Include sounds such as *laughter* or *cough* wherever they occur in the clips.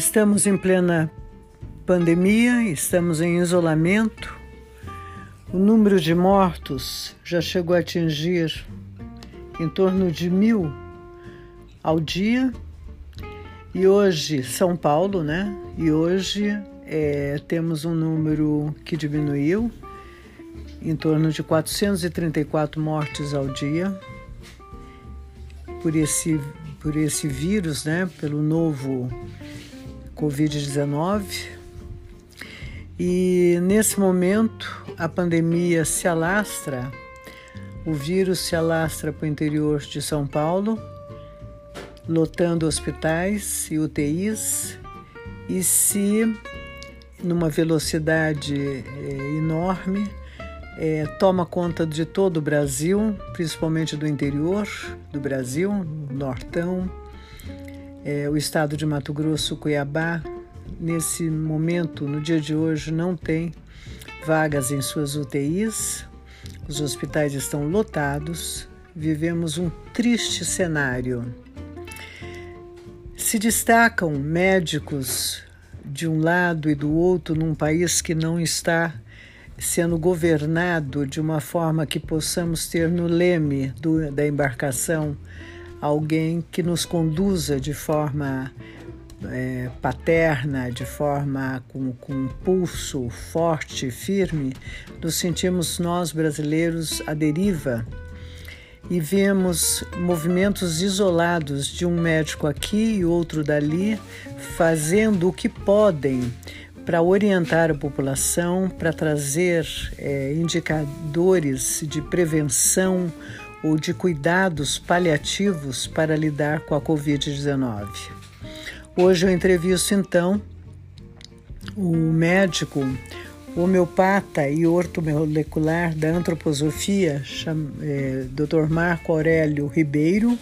Estamos em plena pandemia, estamos em isolamento. O número de mortos já chegou a atingir em torno de mil ao dia. E hoje, São Paulo, né? E hoje é, temos um número que diminuiu, em torno de 434 mortes ao dia por esse, por esse vírus, né? Pelo novo Covid-19. E nesse momento a pandemia se alastra, o vírus se alastra para o interior de São Paulo, lotando hospitais e UTIs e se, numa velocidade é, enorme, é, toma conta de todo o Brasil, principalmente do interior do Brasil, Nortão, é, o estado de Mato Grosso, Cuiabá, nesse momento, no dia de hoje, não tem vagas em suas UTIs, os hospitais estão lotados, vivemos um triste cenário. Se destacam médicos de um lado e do outro num país que não está sendo governado de uma forma que possamos ter no leme do, da embarcação alguém que nos conduza de forma é, paterna, de forma com, com um pulso forte, firme, nos sentimos nós brasileiros à deriva e vemos movimentos isolados de um médico aqui e outro dali, fazendo o que podem para orientar a população, para trazer é, indicadores de prevenção ou de cuidados paliativos para lidar com a Covid-19. Hoje eu entrevisto então o médico homeopata e ortomolecular da antroposofia, é, Dr. Marco Aurélio Ribeiro,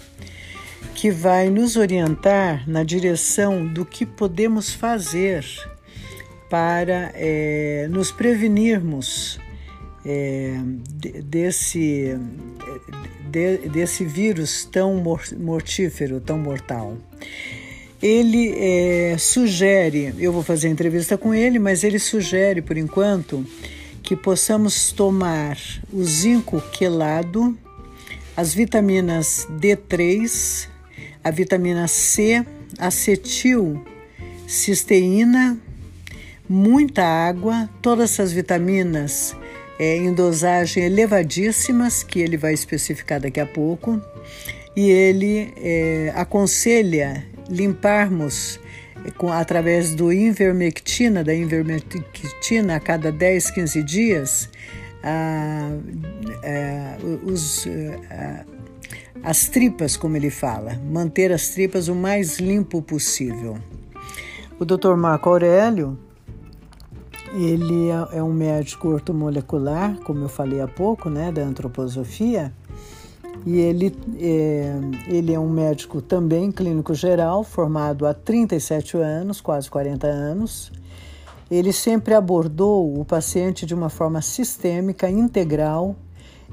que vai nos orientar na direção do que podemos fazer para é, nos prevenirmos é, desse, de, desse vírus tão mortífero, tão mortal. Ele é, sugere, eu vou fazer entrevista com ele, mas ele sugere, por enquanto, que possamos tomar o zinco quelado, as vitaminas D3, a vitamina C, acetil, cisteína, muita água, todas essas vitaminas é, em dosagem elevadíssimas, que ele vai especificar daqui a pouco, e ele é, aconselha limparmos é, com, através do invermectina, da invermectina a cada 10, 15 dias, a, a, os, a, as tripas, como ele fala, manter as tripas o mais limpo possível. O Dr. Marco Aurélio ele é, é um médico ortomolecular, como eu falei há pouco, né, da antroposofia, e ele é, ele é um médico também clínico geral, formado há 37 anos, quase 40 anos. Ele sempre abordou o paciente de uma forma sistêmica, integral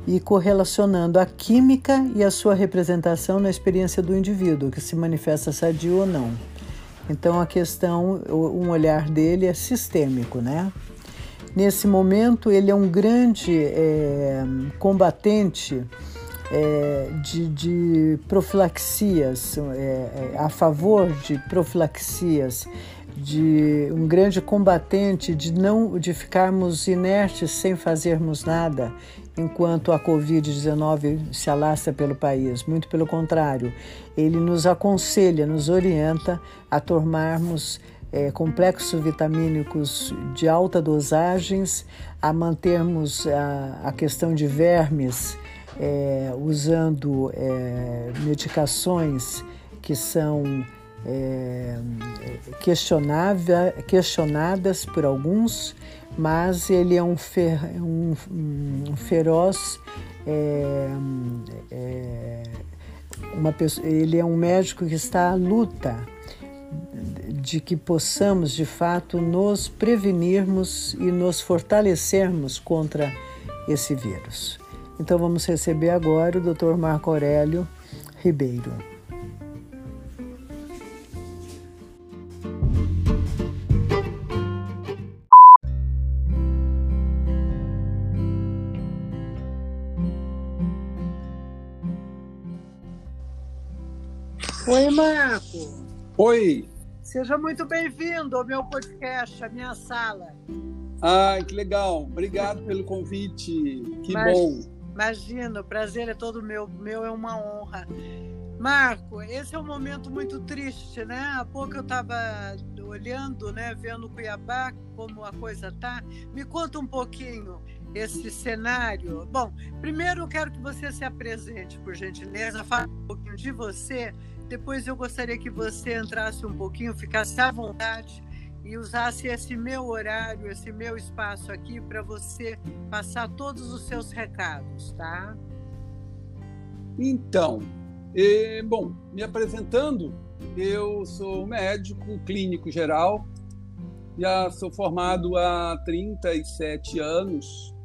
e correlacionando a química e a sua representação na experiência do indivíduo, que se manifesta sadio ou não. Então a questão, um olhar dele é sistêmico, né? Nesse momento ele é um grande é, combatente é, de, de, profilaxias, é, é, a favor de profilaxias, de um grande combatente de não de ficarmos inertes sem fazermos nada enquanto a Covid-19 se alastra pelo país. Muito pelo contrário, ele nos aconselha, nos orienta a tomarmos é, complexos vitamínicos de alta dosagens, a mantermos a, a questão de vermes é, usando é, medicações que são é, questionadas por alguns mas ele é um, fer, um, um feroz é, é, uma pessoa, ele é um médico que está à luta de que possamos de fato nos prevenirmos e nos fortalecermos contra esse vírus. Então vamos receber agora o Dr. Marco Aurélio Ribeiro. Oi, Marco. Oi. Seja muito bem-vindo ao meu podcast, a minha sala. Ai, que legal. Obrigado pelo convite. Que bom. Imagina, o prazer é todo meu. Meu é uma honra. Marco, esse é um momento muito triste, né? Há pouco eu estava olhando, né, vendo Cuiabá, como a coisa tá. Me conta um pouquinho esse cenário. Bom, primeiro eu quero que você se apresente, por gentileza, fale um pouquinho de você. Depois eu gostaria que você entrasse um pouquinho, ficasse à vontade e usasse esse meu horário, esse meu espaço aqui para você passar todos os seus recados, tá? Então, bom, me apresentando, eu sou médico clínico geral, já sou formado há 37 anos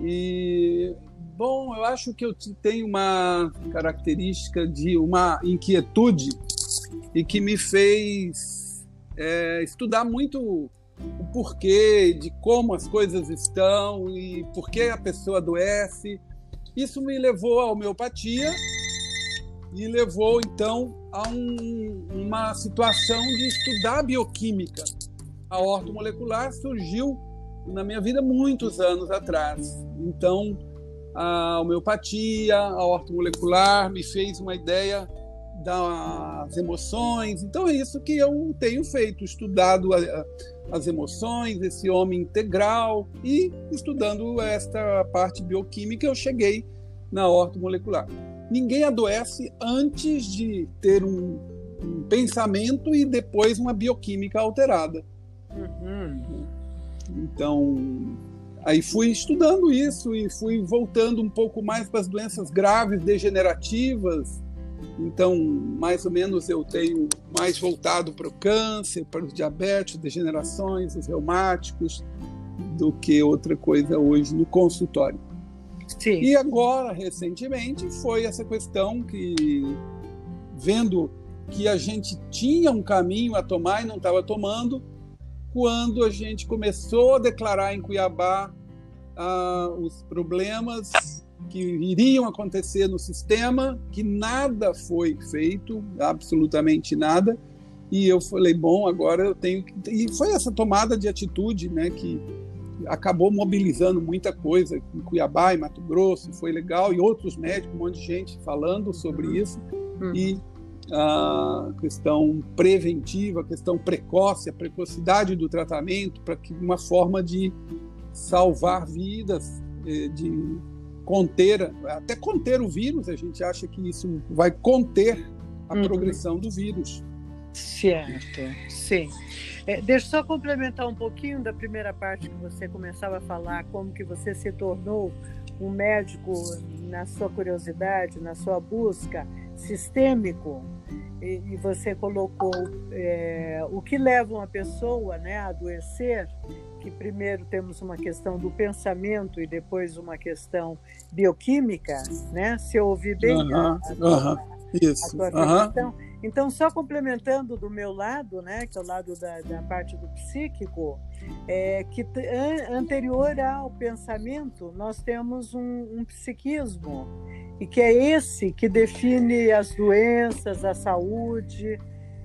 e bom, eu acho que eu tenho uma característica de uma inquietude e que me fez é, estudar muito o porquê de como as coisas estão e por que a pessoa adoece. Isso me levou à homeopatia e levou então a um, uma situação de estudar bioquímica. A ortomolecular surgiu na minha vida muitos anos atrás. Então, a homeopatia, a ortomolecular me fez uma ideia das emoções. Então, é isso que eu tenho feito, estudado as emoções, esse homem integral e estudando esta parte bioquímica, eu cheguei na ortomolecular ninguém adoece antes de ter um, um pensamento e depois uma bioquímica alterada. Uhum. Então, aí fui estudando isso e fui voltando um pouco mais para as doenças graves, degenerativas. Então, mais ou menos eu tenho mais voltado para o câncer, para os diabetes, degenerações, os reumáticos, do que outra coisa hoje no consultório. Sim. E agora, recentemente, foi essa questão que, vendo que a gente tinha um caminho a tomar e não estava tomando, quando a gente começou a declarar em Cuiabá ah, os problemas que iriam acontecer no sistema, que nada foi feito, absolutamente nada, e eu falei, bom, agora eu tenho que... E foi essa tomada de atitude né, que acabou mobilizando muita coisa em Cuiabá, em Mato Grosso, foi legal, e outros médicos, um monte de gente falando sobre uhum. isso, uhum. e a questão preventiva, a questão precoce, a precocidade do tratamento, para que uma forma de salvar vidas, eh, de conter, até conter o vírus, a gente acha que isso vai conter a uhum. progressão do vírus. Certo, sim. É, deixa eu só complementar um pouquinho da primeira parte que você começava a falar, como que você se tornou um médico na sua curiosidade, na sua busca sistêmico, e, e você colocou é, o que leva uma pessoa né, a adoecer, que primeiro temos uma questão do pensamento e depois uma questão bioquímica, né? Se eu ouvi bem uh -huh, a, a, -huh, isso. a tua questão então, só complementando do meu lado, né, que é o lado da, da parte do psíquico, é, que an, anterior ao pensamento, nós temos um, um, psiquismo, e que é esse que define as doenças, a saúde.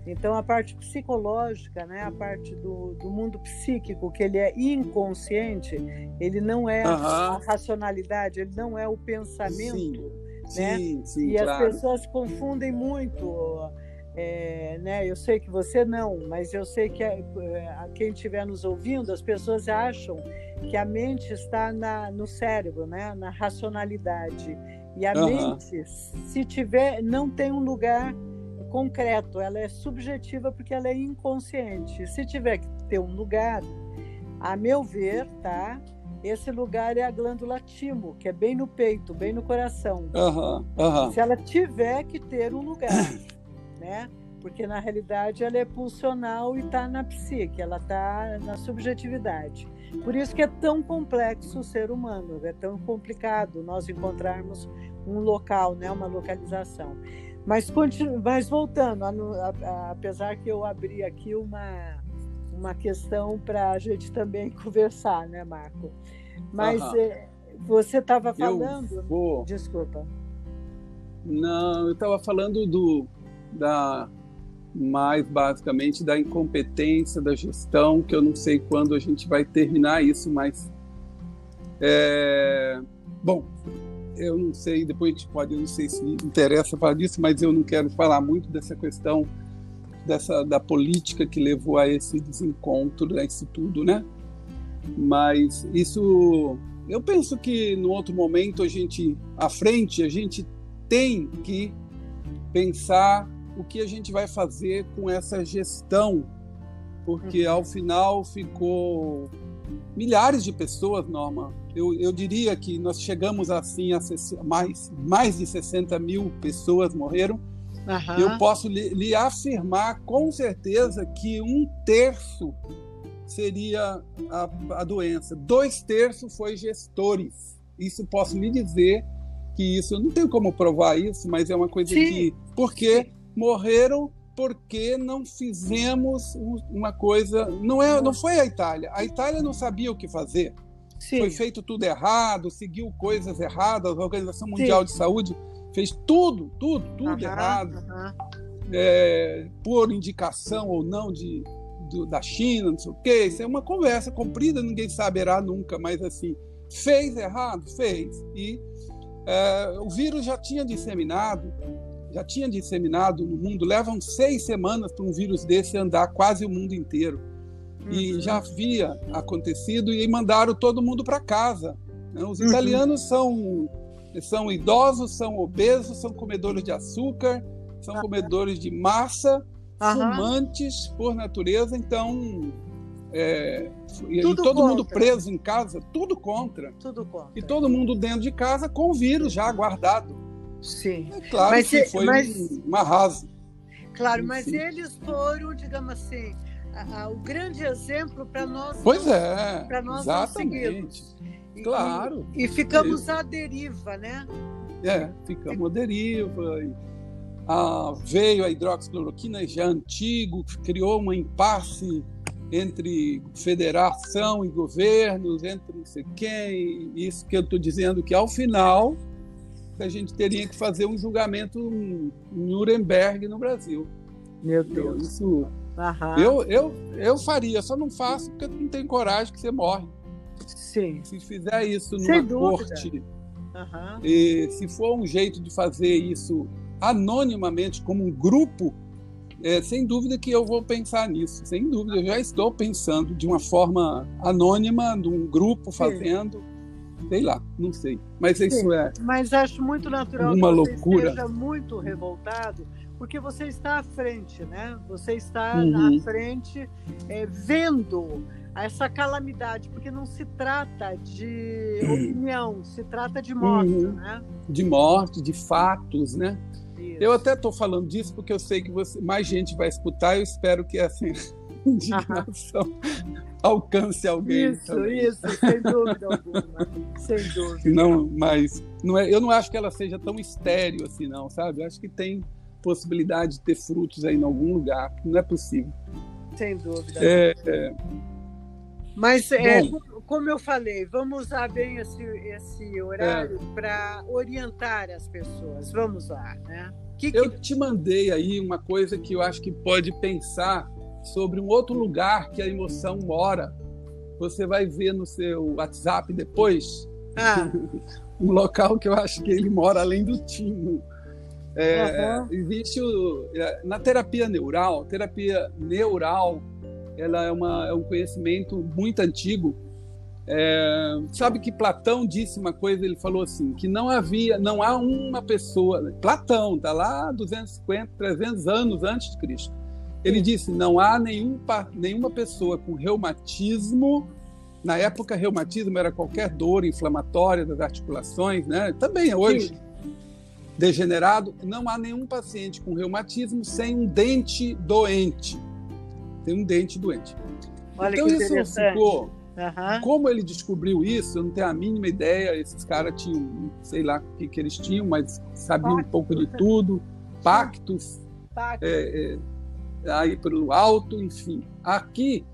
Então, a parte psicológica, né, a parte do, do mundo psíquico, que ele é inconsciente, ele não é a racionalidade, ele não é o pensamento. Sim. Né? Sim, sim, e claro. as pessoas confundem muito é, né, eu sei que você não, mas eu sei que a, a, quem estiver nos ouvindo, as pessoas acham que a mente está na, no cérebro, né, na racionalidade. E a uhum. mente, se tiver, não tem um lugar concreto, ela é subjetiva porque ela é inconsciente. Se tiver que ter um lugar, a meu ver, tá? Esse lugar é a glândula timo, que é bem no peito, bem no coração. Uhum, uhum. Se ela tiver que ter um lugar. *coughs* né? Porque na realidade ela é pulsional e está na psique, ela está na subjetividade. Por isso que é tão complexo o ser humano, é tão complicado nós encontrarmos um local, né, uma localização. Mas, continu... Mas voltando, a, a, apesar que eu abri aqui uma, uma questão para a gente também *laughs* conversar, né, Marco? Mas é, você estava falando. Vou... Desculpa. Não, eu estava falando do, da mais basicamente da incompetência da gestão, que eu não sei quando a gente vai terminar isso, mas é, bom, eu não sei, depois a gente pode, eu não sei se interessa falar disso, mas eu não quero falar muito dessa questão dessa da política que levou a esse desencontro, a isso tudo, né? Mas isso, eu penso que no outro momento a gente, à frente, a gente tem que pensar o que a gente vai fazer com essa gestão, porque uhum. ao final ficou milhares de pessoas, Norma. Eu, eu diria que nós chegamos assim a mais, mais de 60 mil pessoas morreram. Uhum. Eu posso lhe, lhe afirmar com certeza que um terço seria a, a doença, dois terços foi gestores. Isso posso lhe dizer que isso, não tenho como provar isso, mas é uma coisa Sim. que. Porque Sim. morreram porque não fizemos uma coisa. Não, é, não foi a Itália. A Itália não sabia o que fazer. Sim. Foi feito tudo errado, seguiu coisas erradas. A Organização Mundial de Saúde fez tudo, tudo, tudo errado. É, por indicação ou não de, do, da China, não sei o quê. Isso é uma conversa comprida, ninguém saberá nunca, mas assim, fez errado? Fez. E é, o vírus já tinha disseminado, já tinha disseminado no mundo. Levam seis semanas para um vírus desse andar quase o mundo inteiro. Uhum. E já havia acontecido e mandaram todo mundo para casa. Né? Os uhum. italianos são, são idosos, são obesos, são comedores de açúcar, são uhum. comedores de massa, fumantes por natureza. Então, é, e todo contra. mundo preso em casa, tudo contra. Tudo contra. E todo mundo dentro de casa com o vírus já guardado. Sim. É claro mas, que foi mas, um arraso. Claro, mas Sim. eles foram, digamos assim, a, a, o grande exemplo para nós. Pois é. Para nós exatamente. E, claro. E, e ficamos à deriva, né? É, ficamos à deriva. E, a, veio a hidroxicloroquina já antigo, criou um impasse entre federação e governos, entre não sei quem, isso que eu estou dizendo que ao final a gente teria que fazer um julgamento em Nuremberg no Brasil. Meu Deus. Isso, eu, eu, eu faria, só não faço porque não tenho coragem que você morre. Sim. Se fizer isso numa corte, e se for um jeito de fazer isso anonimamente, como um grupo, é, sem dúvida que eu vou pensar nisso. Sem dúvida, eu já estou pensando de uma forma anônima, de um grupo fazendo. Sim sei lá, não sei. Mas Sim, isso é. Mas acho muito natural uma que você loucura. esteja muito revoltado, porque você está à frente, né? Você está uhum. à frente é, vendo essa calamidade, porque não se trata de opinião, se trata de morte, uhum. né? De morte, de fatos, né? Isso. Eu até estou falando disso porque eu sei que você, mais gente vai escutar. Eu espero que assim *laughs* indignação *laughs* alcance alguém. Isso, também. isso, sem dúvida alguma. sem dúvida. Não, mas não é, eu não acho que ela seja tão estéreo assim, não, sabe? Eu acho que tem possibilidade de ter frutos aí em algum lugar. Não é possível. Sem dúvida. É, é... Mas, é, como eu falei, vamos usar bem esse, esse horário é. para orientar as pessoas. Vamos lá, né? Que, que... Eu te mandei aí uma coisa que eu acho que pode pensar sobre um outro lugar que a emoção mora. Você vai ver no seu WhatsApp depois ah. *laughs* um local que eu acho que ele mora além do timo. É, uhum. Existe o, é, na terapia neural, terapia neural, ela é, uma, é um conhecimento muito antigo. É, sabe que Platão disse uma coisa, ele falou assim, que não havia, não há uma pessoa, Platão, está lá 250, 300 anos antes de Cristo, ele disse: não há nenhum, nenhuma pessoa com reumatismo. Na época, reumatismo era qualquer dor inflamatória das articulações, né? Também é hoje. Sim. Degenerado, não há nenhum paciente com reumatismo sem um dente doente. Tem um dente doente. Olha então, isso ficou. Uhum. Como ele descobriu isso, eu não tenho a mínima ideia. Esses caras tinham, sei lá o que, que eles tinham, mas sabiam um pouco de tudo. Pactos. Pactos. É, é, aí pelo alto, enfim. Aqui,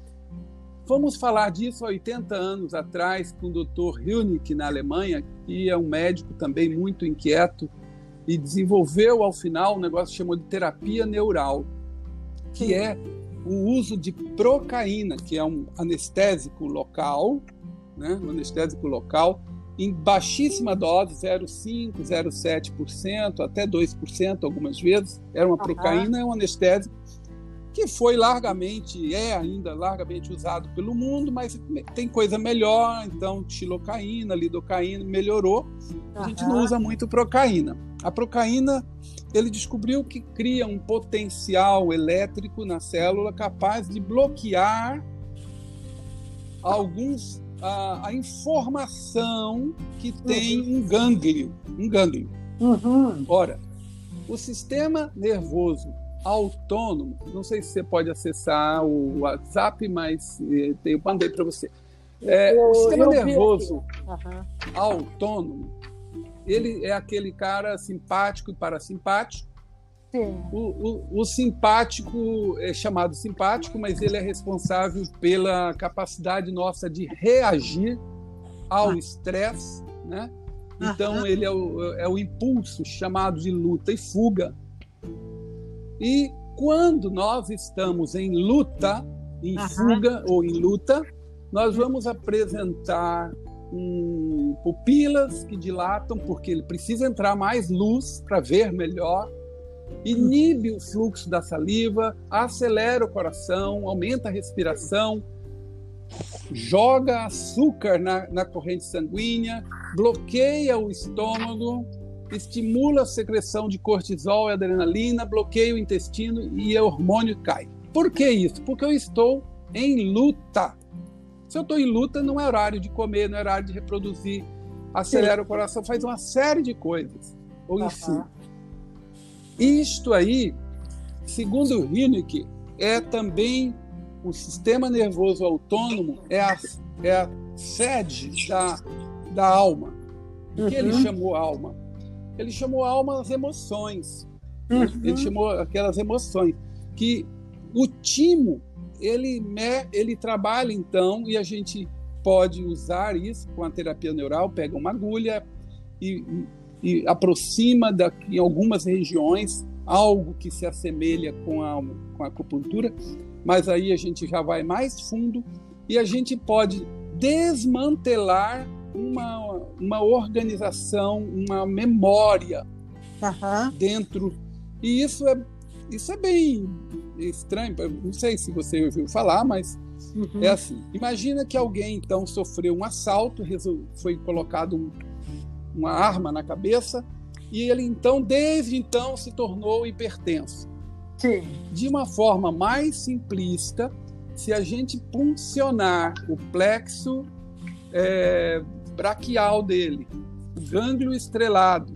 vamos falar disso há 80 anos atrás com o Dr. Hilnick, na Alemanha, que é um médico também muito inquieto. e desenvolveu ao final um negócio que chamou de terapia neural, que é o uso de procaína, que é um anestésico local, né? um anestésico local, em baixíssima dose, 0,5%, 0,7%, até 2% algumas vezes. Era uma procaína, é um anestésico que foi largamente, é ainda largamente usado pelo mundo, mas tem coisa melhor, então xilocaína, lidocaína melhorou. A gente não usa muito procaína. A procaína, ele descobriu que cria um potencial elétrico na célula capaz de bloquear alguns a, a informação que tem uhum. um gânglio, um gânglio. Uhum. Ora, o sistema nervoso autônomo, não sei se você pode acessar o WhatsApp, mas eh, eu mandei para você. É, eu, o sistema nervoso uhum. autônomo, ele é aquele cara simpático e parasimpático. Sim. O, o, o, simpático é chamado simpático, mas ele é responsável pela capacidade nossa de reagir ao ah. estresse, né? Então, ele é o, é o impulso chamado de luta e fuga, e quando nós estamos em luta, em uhum. fuga ou em luta, nós vamos apresentar pupilas que dilatam, porque ele precisa entrar mais luz para ver melhor, inibe o fluxo da saliva, acelera o coração, aumenta a respiração, joga açúcar na, na corrente sanguínea, bloqueia o estômago, estimula a secreção de cortisol e adrenalina, bloqueia o intestino e o hormônio cai. Por que isso? Porque eu estou em luta. Se eu estou em luta, não é horário de comer, não é horário de reproduzir, acelera Sim. o coração, faz uma série de coisas. Ou enfim. Uhum. Isto aí, segundo o Hinnick, é também o sistema nervoso autônomo, é a, é a sede da, da alma. O que uhum. ele chamou alma? Ele chamou alma as emoções. Uhum. Ele chamou aquelas emoções que o timo ele ele trabalha então e a gente pode usar isso com a terapia neural, pega uma agulha e, e, aproxima da, em algumas regiões algo que se assemelha com a, com a acupuntura, mas aí a gente já vai mais fundo e a gente pode desmantelar uma, uma organização, uma memória uhum. dentro. E isso é, isso é bem estranho. Não sei se você ouviu falar, mas uhum. é assim. Imagina que alguém então sofreu um assalto, foi colocado um, uma arma na cabeça e ele então, desde então, se tornou hipertenso. Sim. De uma forma mais simplista, se a gente puncionar o plexo é, braquial dele, o gânglio estrelado,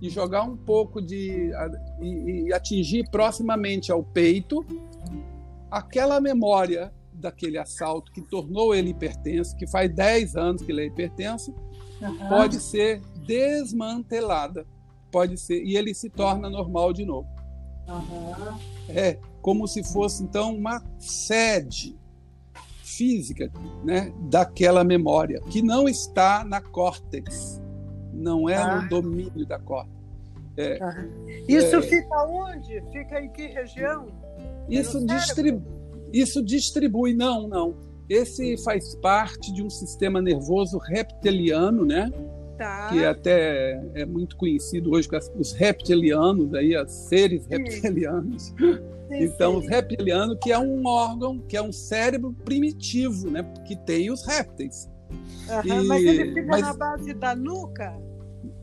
e jogar um pouco de. e, e atingir proximamente ao peito, aquela memória daquele assalto que tornou ele hipertenso, que faz 10 anos que ele é hipertenso, uhum. pode ser desmantelada. Pode ser, e ele se torna normal de novo. Uhum. É como se fosse, então, uma sede física né, daquela memória, que não está na córtex, não é ah. no domínio da córtex. É, ah. Isso é, fica onde? Fica em que região? Isso, distribu isso distribui, não, não. Esse faz parte de um sistema nervoso reptiliano, né? Tá. que até é muito conhecido hoje com os reptilianos, aí, os seres Sim. Então, os reptilianos, que é um órgão, que é um cérebro primitivo, né? Que tem os répteis. Uhum, e, mas ele fica mas, na base da nuca?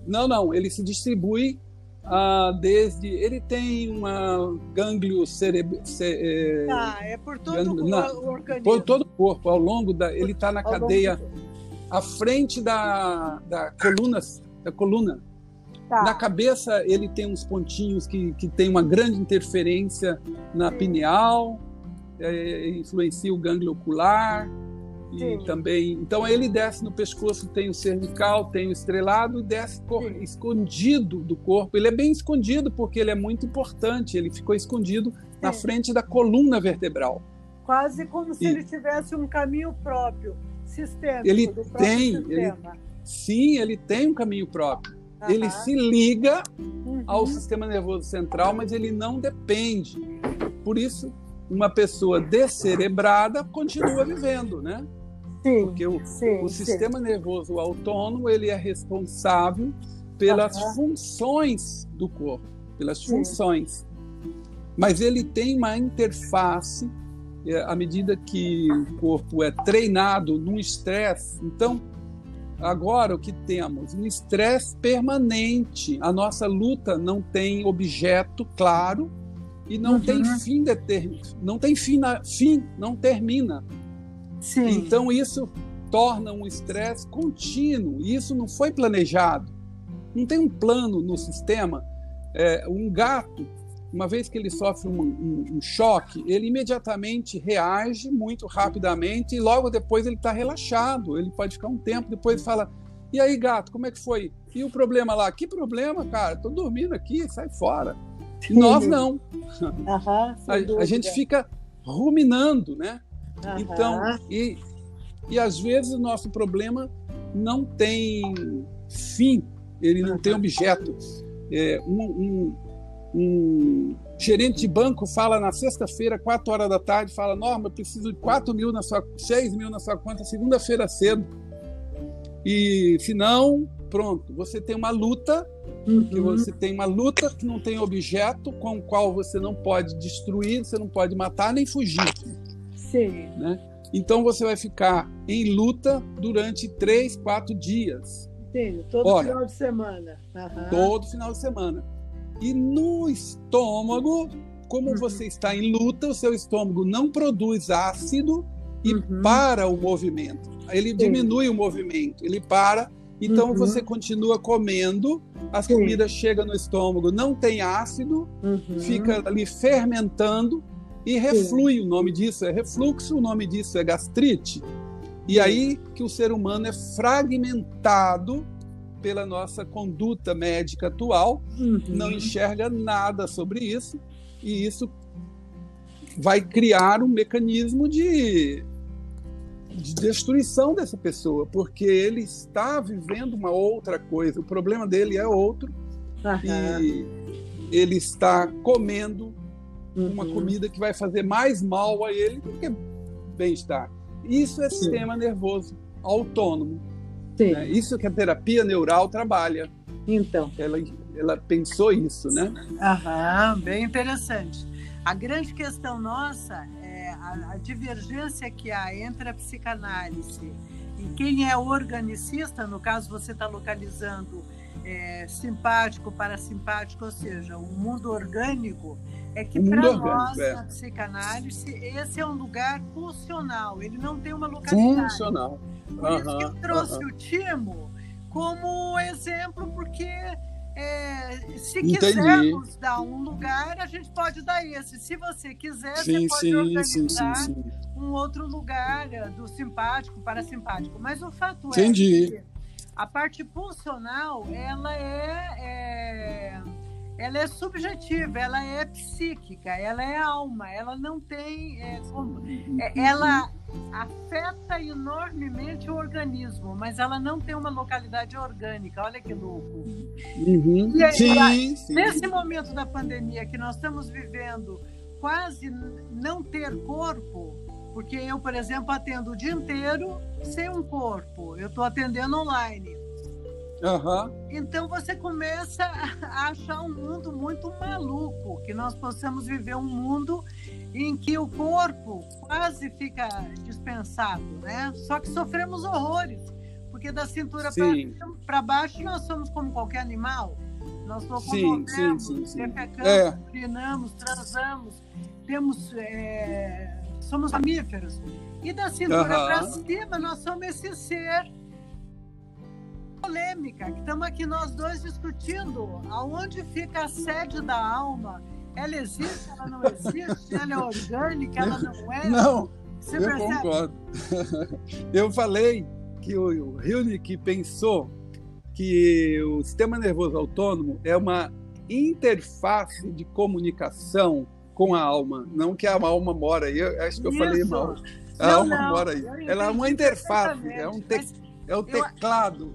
Não, não. Ele se distribui uh, desde... Ele tem uma gânglio cerebral... Ce, ah, é por todo gânglio, o, na, o organismo. Por todo o corpo, ao longo da... Ele está na cadeia à frente da, da coluna, da coluna Tá. Na cabeça, ele tem uns pontinhos que, que tem uma grande interferência na pineal, é, influencia o gânglio ocular. E Sim. também. Então, ele desce no pescoço, tem o cervical, tem o estrelado e desce Sim. escondido do corpo. Ele é bem escondido porque ele é muito importante. Ele ficou escondido Sim. na frente da coluna vertebral. Quase como se e... ele tivesse um caminho próprio, sistêmico. Ele tem. Ele, sim, ele tem um caminho próprio ele se liga uhum. ao sistema nervoso central, mas ele não depende. Por isso, uma pessoa descerebrada continua vivendo, né? Sim, Porque o, sim, o sim. sistema nervoso autônomo ele é responsável pelas Aham. funções do corpo, pelas Sim. funções. Mas ele tem uma interface é, à medida que o corpo é treinado num estresse. Então, agora o que temos? Um estresse permanente. A nossa luta não tem objeto claro e não Uhum. tem fim determinado. Não tem fim, na- fim, não termina. Sim. Então isso torna um estresse contínuo. E isso não foi planejado. Não tem um plano no sistema. É, um gato, uma vez que ele sofre um, um- um choque, ele imediatamente reage muito rapidamente e logo depois ele está relaxado. Ele pode ficar um tempo depois fala: "E aí, gato, como é que foi? E o problema lá? Que problema, cara? Tô dormindo aqui, sai fora." E nós não. Aham, *laughs* A, a gente fica ruminando, né? Aham. Então, e, e às vezes o nosso problema não tem fim, ele não tem objeto. É, um, um- um gerente de banco fala na sexta-feira, quatro horas da tarde, fala, Norma, eu preciso de 4 mil na sua, 6 mil na sua conta, segunda-feira cedo. E se não, pronto, você tem uma luta, que Uhum. você tem uma luta que não tem objeto, com o qual você não pode destruir, você não pode matar nem fugir. Sim. Então você vai ficar em luta durante três, quatro dias, Sim, todo Olha. final de semana. Aham. todo final de semana. E no estômago, como Uhum. você está em luta, o seu estômago não produz ácido e Uhum. para o movimento. Ele diminui o movimento, ele para. Então Uhum. você continua comendo, as Sim. comidas chegam no estômago, não tem ácido, Uhum. fica ali fermentando e reflui. O nome disso é refluxo, o nome disso é gastrite. E aí que o ser humano é fragmentado pela nossa conduta médica atual, Uhum. não enxerga nada sobre isso, e isso vai criar um mecanismo de, de destruição dessa pessoa, porque ele está vivendo uma outra coisa, o problema dele é outro, Aham. e ele está comendo uma Uhum. comida que vai fazer mais mal a ele do que bem-estar. Isso é Sim. sistema nervoso autônomo. Sim. né? Isso que a terapia neural trabalha. Então. Ela, ela pensou isso, né? Aham, bem interessante. A grande questão nossa é a, a divergência que há entre a psicanálise e quem é organicista, no caso você está localizando é, simpático, parasimpático, ou seja, o mundo orgânico, é que para nós, é. na psicanálise, esse é um lugar funcional, ele não tem uma localidade. Funcional. Por isso que eu trouxe o Timo como exemplo, porque é, se Entendi. quisermos dar um lugar, a gente pode dar esse. Se você quiser, Sim, você pode sim, organizar sim, sim. um outro lugar é, do simpático para simpático. Mas o fato Entendi. é que a parte funcional, ela é, é- ela é subjetiva, ela é psíquica, ela é alma, ela não tem é, como- é, ela afeta enormemente o organismo, mas ela não tem uma localidade orgânica. Olha que louco. Uhum. E aí, Sim, sim. Nesse momento da pandemia que nós estamos vivendo, quase não ter corpo, porque eu, por exemplo, atendo o dia inteiro sem um corpo. Eu estou atendendo online. Aham. Então você começa a achar um mundo muito maluco, que nós possamos viver um mundo em que o corpo quase fica dispensado, né? Só que sofremos horrores, porque da cintura para baixo nós somos como qualquer animal. Nós locomovemos, sim, sim, sim. defecamos, É. urinamos, transamos, temos, é, somos mamíferos. E da cintura Aham. para cima nós somos esse ser polêmica, que estamos aqui nós dois discutindo aonde fica a sede da alma. Ela existe, ela não existe, ela é orgânica, ela não é. *laughs* Não, Você eu percebe? concordo. *laughs* eu falei que o Hilnick pensou que o sistema nervoso autônomo é uma interface de comunicação com a alma, não que a alma mora aí. Eu acho que eu falei Isso. mal. A Não, alma não, mora aí. Ela é uma interface, é um te... É o teclado.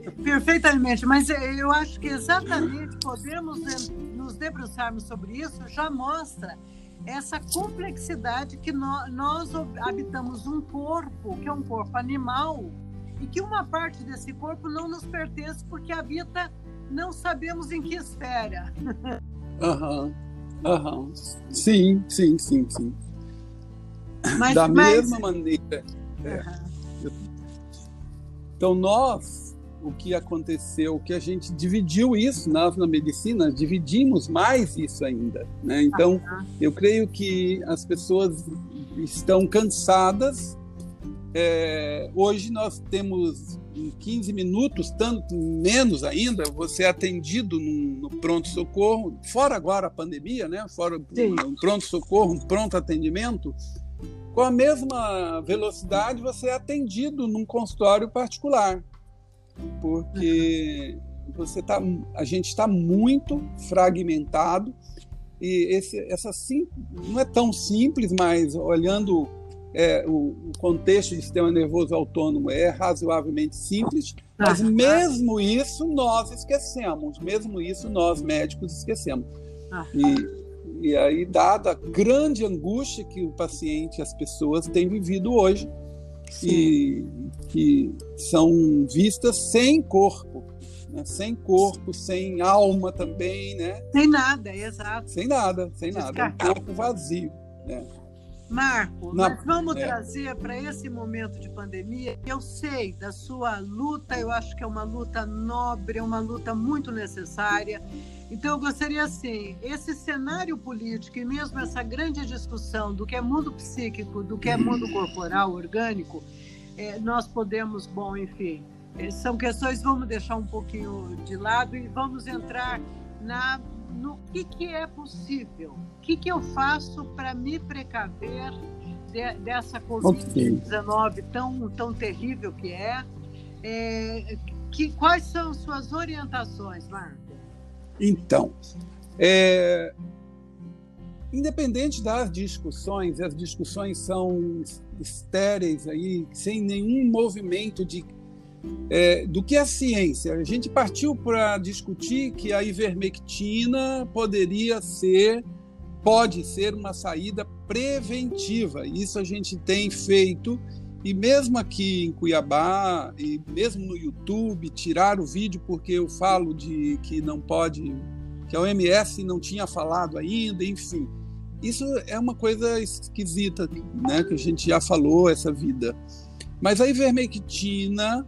Eu, *laughs* perfeitamente, mas eu acho que exatamente podemos nos debruçarmos sobre isso já mostra essa complexidade que nós, nós habitamos um corpo, que é um corpo animal, e que uma parte desse corpo não nos pertence porque habita não sabemos em que esfera. *laughs* Aham, uhum, aham. Sim, sim, sim, sim. Mas, da mas... mesma maneira. É. Então, nós, o que aconteceu, que a gente dividiu isso, nós na medicina dividimos mais isso ainda. Né? Então, eu creio que as pessoas estão cansadas. É, hoje nós temos em 15 minutos, tanto menos ainda, você é atendido no, pronto-socorro, fora agora a pandemia, né? fora um pronto-socorro, um pronto atendimento, com a mesma velocidade você é atendido num consultório particular, porque você tá, a gente está muito fragmentado e esse, essa sim, não é tão simples, mas olhando é, o, o, contexto de sistema nervoso autônomo é razoavelmente simples, mas ah, mesmo isso nós esquecemos, mesmo isso nós médicos esquecemos. Ah, e, e aí, dada a grande angústia que o paciente, as pessoas têm vivido hoje, e que são vistas sem corpo, né? sem corpo, sem alma também, né? Sem nada, exato. Sem nada, sem nada, um corpo vazio. Né? Marco, Na, nós vamos é. trazer para esse momento de pandemia. Eu sei da sua luta, eu acho que é uma luta nobre, é uma luta muito necessária. Então, eu gostaria, assim, esse cenário político e mesmo essa grande discussão do que é mundo psíquico, do que é mundo corporal, orgânico, é, nós podemos, bom, enfim, é, são questões, vamos deixar um pouquinho de lado e vamos entrar na no que, que é possível, o que, que eu faço para me precaver de, dessa Covid-19 okay. tão, tão terrível que é. é que, quais são suas orientações, Marco? Então, é, independente das discussões, as discussões são estéreis aí, sem nenhum movimento de é, do que a ciência. A gente partiu para discutir que a ivermectina poderia ser, pode ser uma saída preventiva. Isso a gente tem feito e mesmo aqui em Cuiabá e mesmo no YouTube tirar o vídeo porque eu falo de que não pode, que a OMS não tinha falado ainda, enfim. Isso é uma coisa esquisita, né, que a gente já falou essa vida. Mas a ivermectina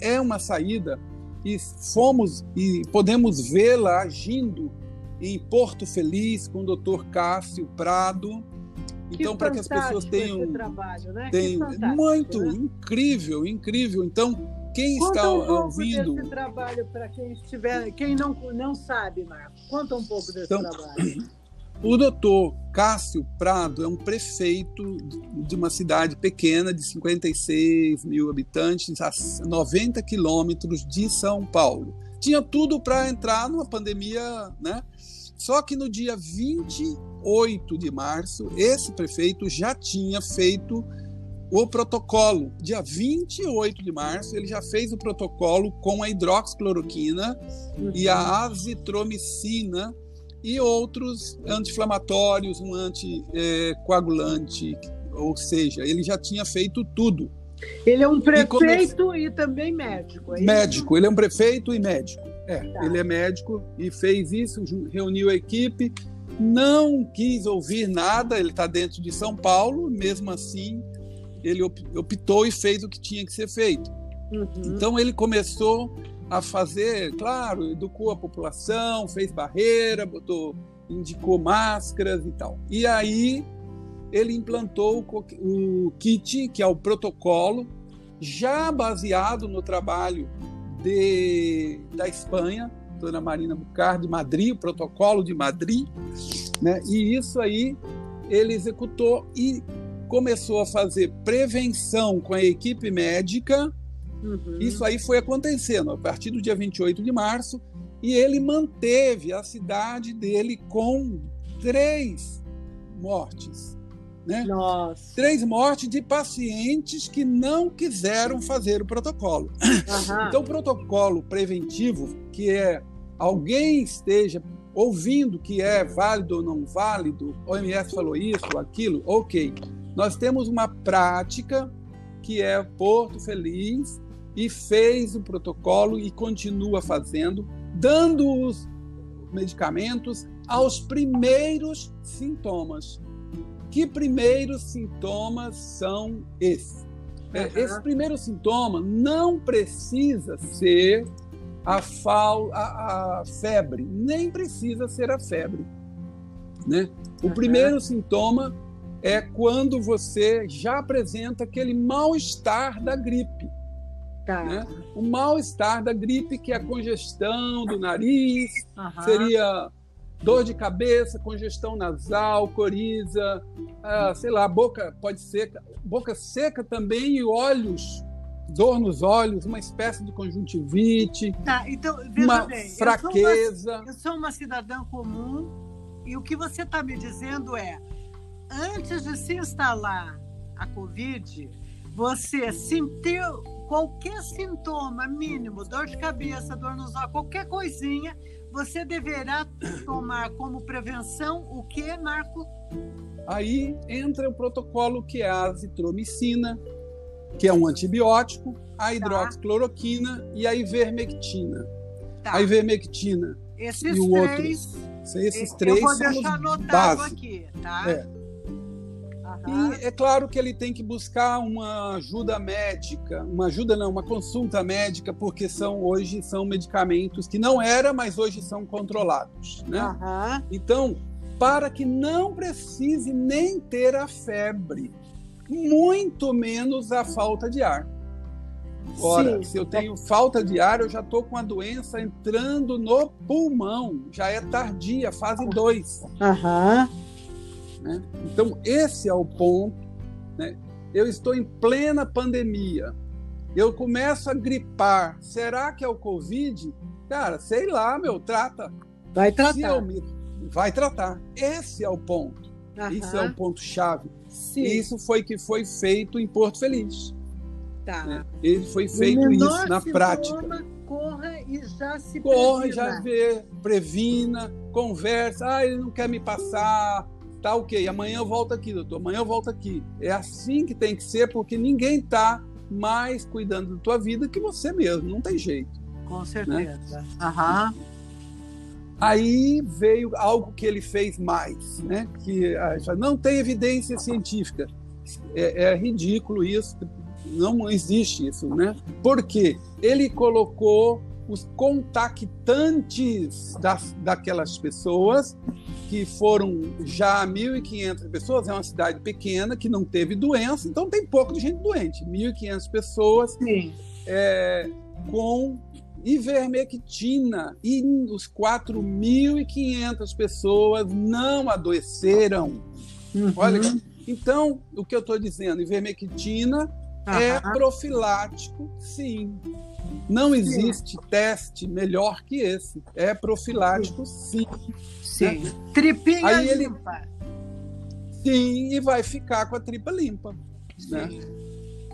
é uma saída e fomos e podemos vê-la agindo em Porto Feliz com o Dr. Cássio Prado. Então, para que as pessoas tenham, trabalho, né? tem muito né? incrível, incrível. Então, quem Conta está um pouco ouvindo desse trabalho para quem estiver, quem não não sabe, Marcos. Conta um pouco desse então, trabalho. O doutor Cássio Prado é um prefeito de uma cidade pequena de 56 mil habitantes, a 90 quilômetros de São Paulo. Tinha tudo para entrar numa pandemia, né? Só que no dia 28 de março, esse prefeito já tinha feito o protocolo. Dia 28 de março, ele já fez o protocolo com a hidroxicloroquina uhum. e a azitromicina e outros anti-inflamatórios, um anticoagulante, ou seja, ele já tinha feito tudo. Ele é um prefeito e, e também médico. É médico, ele é um prefeito e médico. É, tá. ele é médico e fez isso, reuniu a equipe, não quis ouvir nada, ele está dentro de São Paulo, mesmo assim ele optou e fez o que tinha que ser feito. Uhum. Então ele começou a fazer, claro, educou a população, fez barreira, botou, indicou máscaras e tal. E aí ele implantou o, kit, que é o protocolo, já baseado no trabalho de, da Espanha, Dona Marina Bucar, de Madrid, o protocolo de Madrid, né? e isso aí ele executou e começou a fazer prevenção com a equipe médica Uhum. Isso aí foi acontecendo a partir do dia 28 de março e ele manteve a cidade dele com três mortes. Né? Nossa. Três mortes de pacientes que não quiseram fazer o protocolo. Então, o protocolo preventivo, que é alguém esteja ouvindo que é válido ou não válido, o OMS falou isso, aquilo, ok. Nós temos uma prática que é Porto Feliz e fez o protocolo e continua fazendo, dando os medicamentos aos primeiros sintomas. Que primeiros sintomas são esses? Uhum. Esse primeiro sintoma não precisa ser a, fal, a, a, febre, nem precisa ser a febre. Né? O uhum. primeiro sintoma é quando você já apresenta aquele mal-estar da gripe. Tá. Né? O mal-estar da gripe, que é a congestão do nariz, uhum. seria dor de cabeça, congestão nasal, coriza, ah, sei lá, boca pode seca, boca seca também e olhos, dor nos olhos, uma espécie de conjuntivite, tá, então, uma bem, fraqueza. Eu sou uma, eu sou uma cidadã comum e o que você está me dizendo é, antes de se instalar a Covid, você sentiu qualquer sintoma mínimo, dor de cabeça, dor nos olhos, qualquer coisinha, você deverá tomar como prevenção o que, Marco? Aí entra o protocolo que é a azitromicina, que é um antibiótico, a tá. hidroxicloroquina tá. e a ivermectina. Tá. A ivermectina esses e o três, outro. Esses três eu vou deixar anotado aqui, tá? É. E é claro que ele tem que buscar uma ajuda médica, uma ajuda não, uma consulta médica, porque são hoje são medicamentos que não era, mas hoje são controlados, né? Uhum. Então, para que não precise nem ter a febre, muito menos a falta de ar. Ora, Sim. se eu tenho falta de ar, eu já estou com a doença entrando no pulmão, já é tardia, fase 2. Aham. Uhum. Né? Então, esse é o ponto. Né? Eu estou em plena pandemia. Eu começo a gripar. Será que é o Covid? Cara, sei lá, meu, trata. Vai tratar. Me... Vai tratar. Esse é o ponto. Uhum. Esse é o ponto-chave. Isso foi que foi feito em Porto Feliz. Tá. Né? Ele foi feito isso na prática. Corra e já se Corra, já vê, previna, conversa. Ah, ele não quer me passar Tá ok, amanhã eu volto aqui, doutor, amanhã eu volto aqui. É assim que tem que ser, porque ninguém está mais cuidando da tua vida que você mesmo, não tem jeito. Com né? certeza. Né? Uhum. Aí veio algo que ele fez mais, né? que não tem evidência científica. É, é ridículo isso, não existe isso. Né? Porque ele colocou os contactantes das, daquelas pessoas, que foram já 1.500 pessoas, é uma cidade pequena que não teve doença, então tem pouco de gente doente. 1.500 pessoas é, com ivermectina e os 4.500 pessoas não adoeceram. Uhum. Olha, então o que eu estou dizendo, ivermectina uhum. é profilático, sim. Não existe sim. teste melhor que esse. É profilático, sim. Sim. Né? Tripinha Aí limpa. Sim, e vai ficar com a tripa limpa. Né?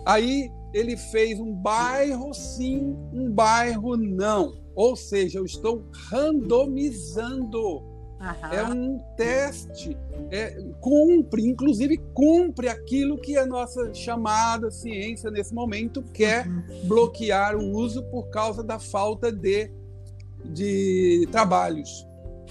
Aí ele fez um bairro sim, um bairro não. Ou seja, eu estou randomizando é um teste, é, cumpre, inclusive cumpre aquilo que a nossa chamada ciência nesse momento quer uhum. bloquear o uso por causa da falta de, de trabalhos.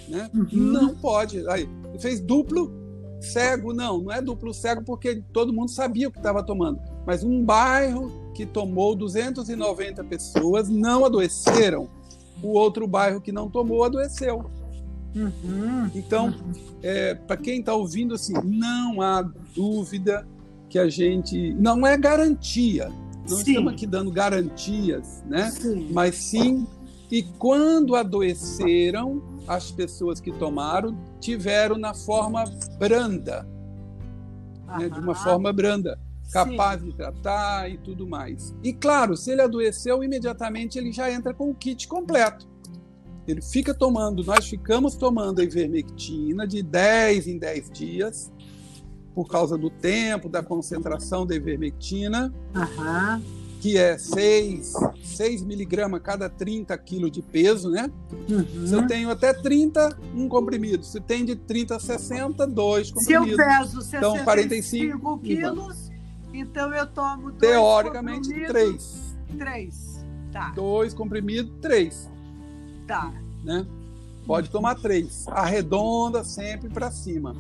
Né? Uhum. Não pode. Aí, fez duplo cego, não, não é duplo cego porque todo mundo sabia o que estava tomando. Mas um bairro que tomou 290 pessoas não adoeceram. O outro bairro que não tomou adoeceu. Uhum. Então, é, para quem está ouvindo, assim, não há dúvida que a gente. Não é garantia. Não sim. estamos aqui dando garantias, né? Sim. Mas sim, e quando adoeceram, as pessoas que tomaram tiveram na forma branda, né? de uma forma branda, capaz sim. de tratar e tudo mais. E claro, se ele adoeceu, imediatamente ele já entra com o kit completo. Ele fica tomando, nós ficamos tomando a ivermectina de 10 em 10 dias. por causa do tempo, da concentração da ivermectina, Aham. que é 6, 6 miligramas cada 30 quilos de peso, né? Uhum. Se eu tenho até 30, um comprimido. Se tem de 30 a 60, dois Se eu comprimidos. peso 65 Então, 45 quilos, então eu tomo dois Teoricamente, três. Três. Tá, Dois comprimidos, três. tá, Né? Pode tomar três. Arredonda sempre para cima.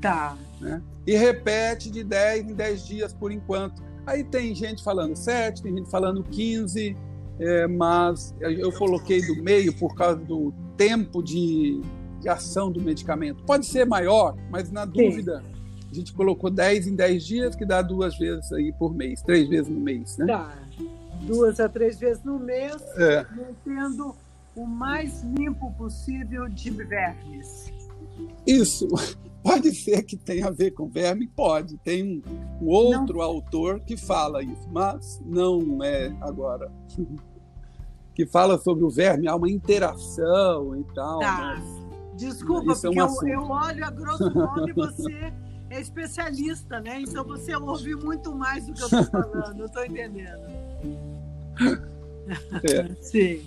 tá. Né? E repete de 10 em 10 dias por enquanto. Aí tem gente falando 7, tem gente falando 15, é, mas eu coloquei do meio por causa do tempo de, de ação do medicamento. Pode ser maior, mas na dúvida, a gente colocou 10 em 10 dias, que dá duas vezes aí por mês, três vezes no mês. Né? Tá. Duas a três vezes no mês, É. mantendo o mais limpo possível de vermes. Isso *laughs* pode ser que tenha a ver com verme, pode. Tem um, outro autor que fala isso, mas não é agora. *laughs* que fala sobre o verme, há uma interação e tal. Tá. mas- Desculpa, Isso é um porque eu, eu olho a grosso modo e você *laughs* é especialista, né? Então você ouve muito mais do que eu estou falando, eu estou entendendo. É. *laughs* Sim.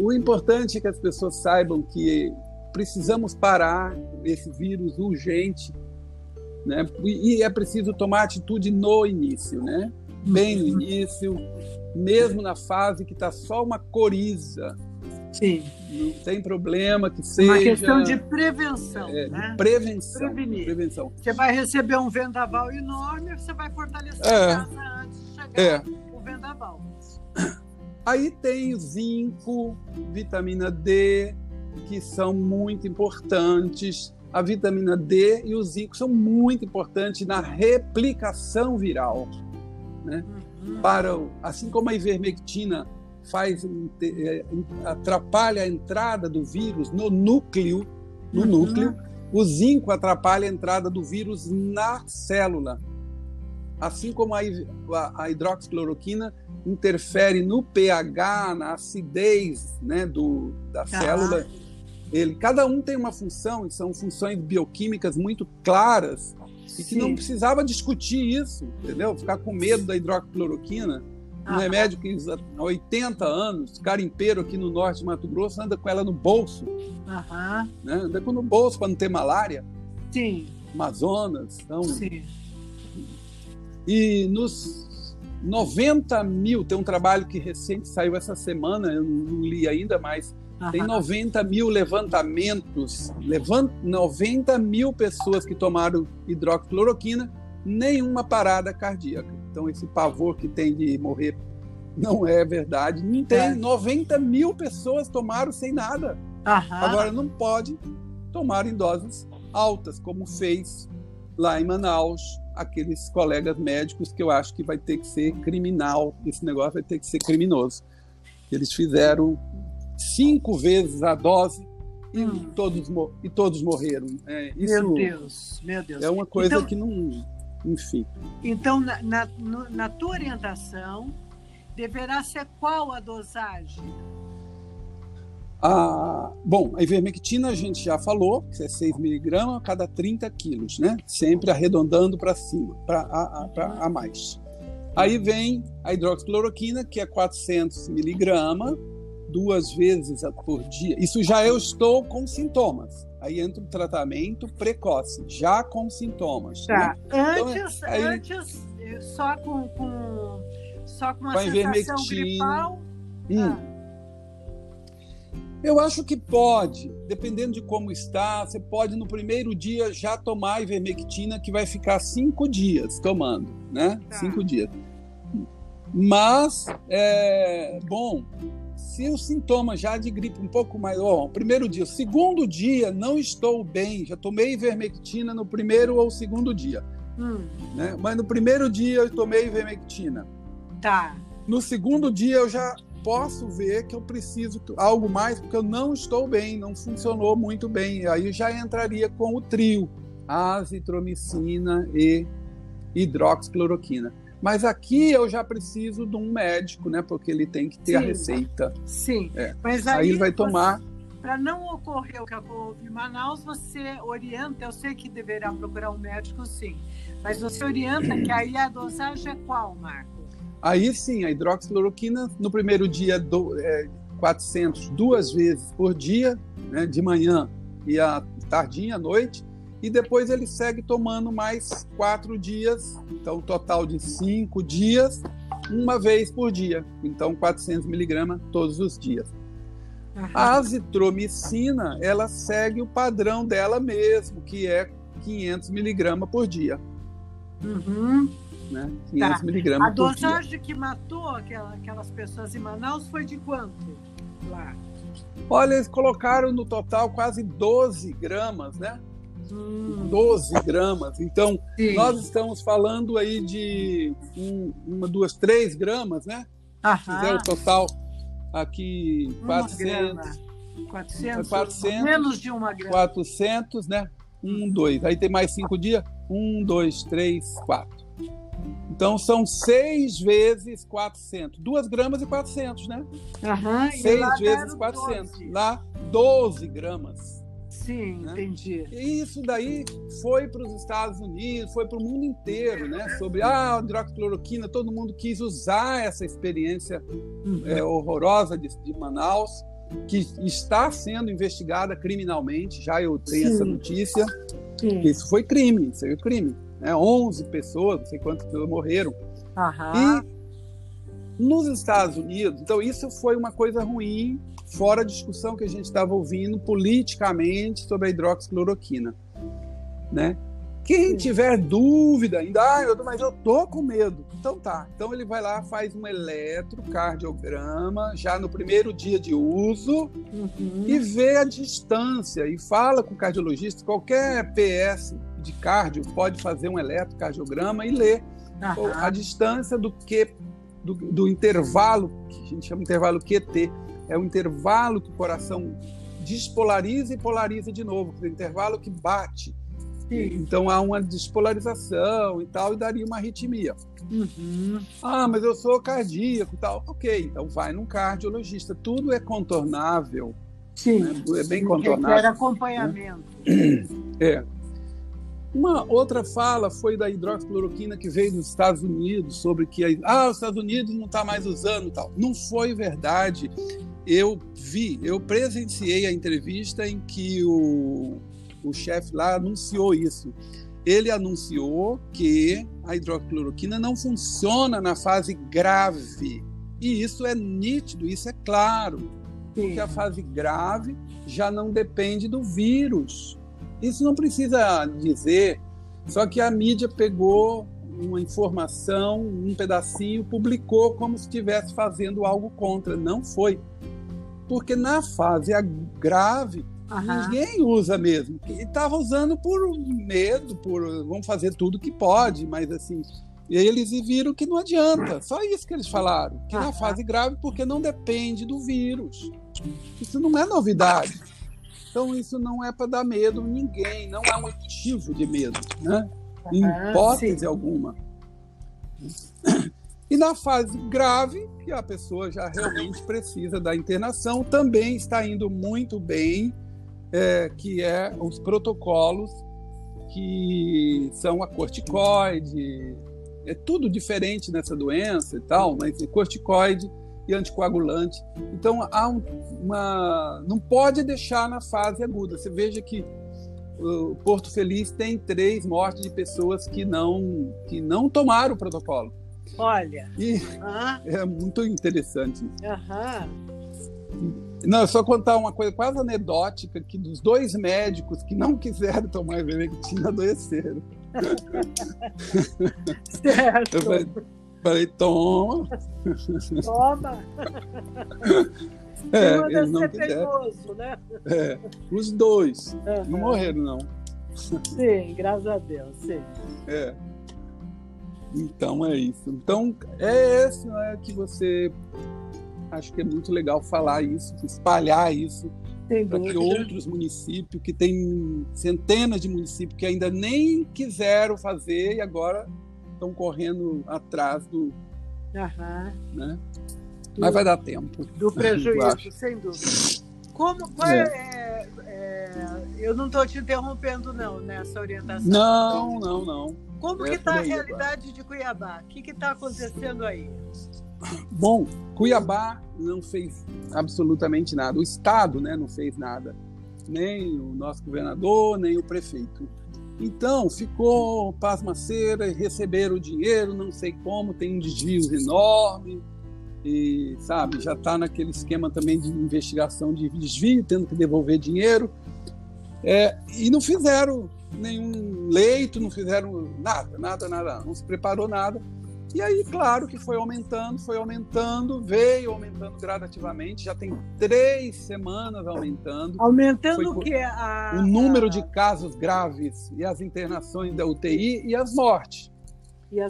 O importante é que as pessoas saibam que precisamos parar esse vírus urgente, né? E e é preciso tomar atitude no início, né? Bem no início, mesmo na fase que está só uma coriza, Sim. não tem problema que seja Uma questão de prevenção, é, né? de prevenção, Prevenir. prevenção. Você vai receber um vendaval enorme, você vai fortalecer É. a casa antes de chegar É. o vendaval. *coughs* Aí tem o zinco, vitamina D, que são muito importantes. A vitamina D e o zinco são muito importantes na replicação viral. Uhum. Para, assim como a ivermectina faz eh, atrapalha a entrada do vírus no núcleo, no Uhum. núcleo, o zinco atrapalha a entrada do vírus na célula. Assim como a, a- hidroxicloroquina interfere no pH, na acidez né, do, da Tá. célula. Ele, cada um tem uma função, e são funções bioquímicas muito claras, e que não precisava discutir isso, entendeu? Ficar com medo da hidroxicloroquina. Um remédio que usa há 80 anos, carimpeiro aqui no norte de Mato Grosso, anda com ela no bolso, Aham. né? anda com no bolso para não ter malária, Sim, Amazonas. Então, sim. E nos 90 mil, tem um trabalho que recente saiu essa semana, eu não li ainda, mas tem Aham. 90 mil levantamentos, levan- 90 mil pessoas que tomaram hidroxicloroquina, nenhuma parada cardíaca. Então, esse pavor que tem de morrer não é verdade. Não tem. É. 90 mil pessoas tomaram sem nada. Aham. Agora, não pode tomar em doses altas, como fez lá em Manaus aqueles colegas médicos que eu acho que vai ter que ser criminal, esse negócio vai ter que ser criminoso. Eles fizeram cinco vezes a dose e, Hum. todos, e todos morreram. É, isso Meu Deus, meu Deus. é uma coisa Então- que não. Enfim. Então, na, na, na tua orientação, deverá ser qual a dosagem? A, bom, a ivermectina a gente já falou, que é 6 miligramas a cada 30 quilos, né? Sempre arredondando para cima, para a, a, pra a mais. Aí vem a hidroxicloroquina, que é 400 miligramas, duas vezes por dia. Isso já eu estou com sintomas. Aí entra o tratamento precoce, já com sintomas. né? Tá. Então, Antes, aí- antes só com, com, só com uma a sensação ivermectina. gripal. Hum. Ah, Eu acho que pode, dependendo de como está, você pode no primeiro dia já tomar ivermectina, que vai ficar cinco dias tomando, né? Tá. Cinco dias. Mas, é, bom, se o sintoma já de gripe um pouco maior, primeiro dia, segundo dia, não estou bem, já tomei ivermectina no primeiro ou segundo dia, hum, né? Mas no primeiro dia eu tomei ivermectina. tá. No segundo dia eu já posso ver que eu preciso algo mais porque eu não estou bem, não funcionou muito bem. Aí eu já entraria com o trio, azitromicina e hidroxicloroquina. Mas aqui eu já preciso de um médico, né? Porque ele tem que ter a Sim. receita. Sim. É. Mas Aí, aí, ele vai você- tomar. para não ocorrer o que houve em Manaus, você orienta, eu sei que deverá procurar um médico, sim, mas você orienta que aí a dosagem é qual, Marco? Aí sim, a hidroxicloroquina, no primeiro dia, do, é, 400 duas vezes por dia, né, de manhã e à tardinha, à noite, e depois ele segue tomando mais quatro dias, então total de cinco dias, uma vez por dia, então 400 miligramas todos os dias. A azitromicina, ela segue o padrão dela mesmo, que é 500 miligramas por dia. Uhum. Né? 500 tá. miligramas A dosagem que matou aquela, aquelas pessoas em Manaus foi de quanto lá? Olha, eles colocaram no total quase 12 gramas, né? Hum. 12 gramas. Então, Sim. nós estamos falando aí de um, uma, duas, três gramas, né? Aham. Fizer o total aqui 400, 400, 400, menos de uma grama. 400, né? Um, dois. Aí tem mais cinco dias. Um, dois, três, quatro. Então são seis vezes 400. Duas gramas e 400, né? Uhum, seis vezes 400. 12. Lá, 12 gramas. Sim, né? entendi. E isso daí foi para os Estados Unidos, foi para o mundo inteiro, né? Sobre a ah, hidroxicloroquina, todo mundo quis usar essa experiência uhum. é, horrorosa de, de, Manaus, que está sendo investigada criminalmente. Já eu tenho Sim. essa notícia. Sim. Isso foi crime, isso foi crime. Né? 11 pessoas, não sei quantas pessoas morreram. Uhum. E nos Estados Unidos, então isso foi uma coisa ruim fora a discussão que a gente estava ouvindo politicamente sobre a hidroxicloroquina, né? Quem tiver dúvida ainda, ah, eu, mas eu tô com medo. Então tá. Então ele vai lá, faz um eletrocardiograma já no primeiro dia de uso uhum. e vê a distância e fala com o cardiologista. Qualquer PS de cardio pode fazer um eletrocardiograma e ler uhum. a distância do que do, do intervalo que a gente chama de intervalo QT é o intervalo que o coração despolariza e polariza de novo, o intervalo que bate. Sim. Então há uma despolarização e tal, e daria uma arritmia. Uhum. Ah, mas eu sou cardíaco e tal. Ok, então vai num cardiologista. Tudo é contornável. Sim. Né? É bem contornável. Era acompanhamento. Né? *clears throat* É. Uma outra fala foi da hidroxicloroquina que veio dos Estados Unidos sobre que ah, os Estados Unidos não está mais usando tal. Não foi verdade eu vi, eu presenciei a entrevista em que o, o chefe lá anunciou isso. Ele anunciou que a hidrocloroquina não funciona na fase grave. E isso é nítido, isso é claro. Sim. Porque a fase grave já não depende do vírus. Isso não precisa dizer. Só que a mídia pegou uma informação, um pedacinho, publicou como se estivesse fazendo algo contra. Não foi. Porque na fase grave, uhum. ninguém usa mesmo. Estava usando por medo, por vamos fazer tudo que pode, mas assim. E aí eles viram que não adianta. Só isso que eles falaram. Que na fase grave, porque não depende do vírus. Isso não é novidade. Então isso não é para dar medo em ninguém, não é motivo de medo, né? Em hipótese sim. alguma. E na fase grave, que a pessoa já realmente precisa da internação, também está indo muito bem, é, que é os protocolos que são a corticoide, é tudo diferente nessa doença e tal, mas é corticoide e anticoagulante. Então há um, uma, não pode deixar na fase aguda. Você veja que o Porto Feliz tem três mortes de pessoas que não que não tomaram o protocolo. Olha. E é muito interessante. Aham. Não, só contar uma coisa quase anedótica que dos dois médicos que não quiseram tomar ivermectina adoeceram. certo. Eu falei, falei toma. Toma. É, eles não quiseram. né? É, os dois. Uhum. Não morreram, não. Sim, graças a Deus, sim. É. Então é isso. Então é isso é que você acho que é muito legal falar isso, espalhar isso para que outros municípios que tem centenas de municípios que ainda nem quiseram fazer e agora estão correndo atrás do, uhum. né? Mas vai dar tempo. Do *laughs* prejuízo, sem dúvida. Como, é. É, é, eu não estou te interrompendo, não, nessa orientação. Não, não, não. Como que está a realidade de Cuiabá? O que está acontecendo aí? Bom, Cuiabá não fez absolutamente nada. O Estado né, não fez nada. Nem o nosso governador, nem o prefeito. Então, ficou pasmaceira, receberam o dinheiro, não sei como, tem um desvio enorme, e, sabe, já está naquele esquema também de investigação de desvio, tendo que devolver dinheiro. É, e não fizeram nenhum leito, não fizeram nada, nada, nada, não se preparou nada. E aí, claro que foi aumentando, foi aumentando, veio aumentando gradativamente, já tem três semanas aumentando. Aumentando o que? A... O número de casos graves e as internações da UTI e as mortes.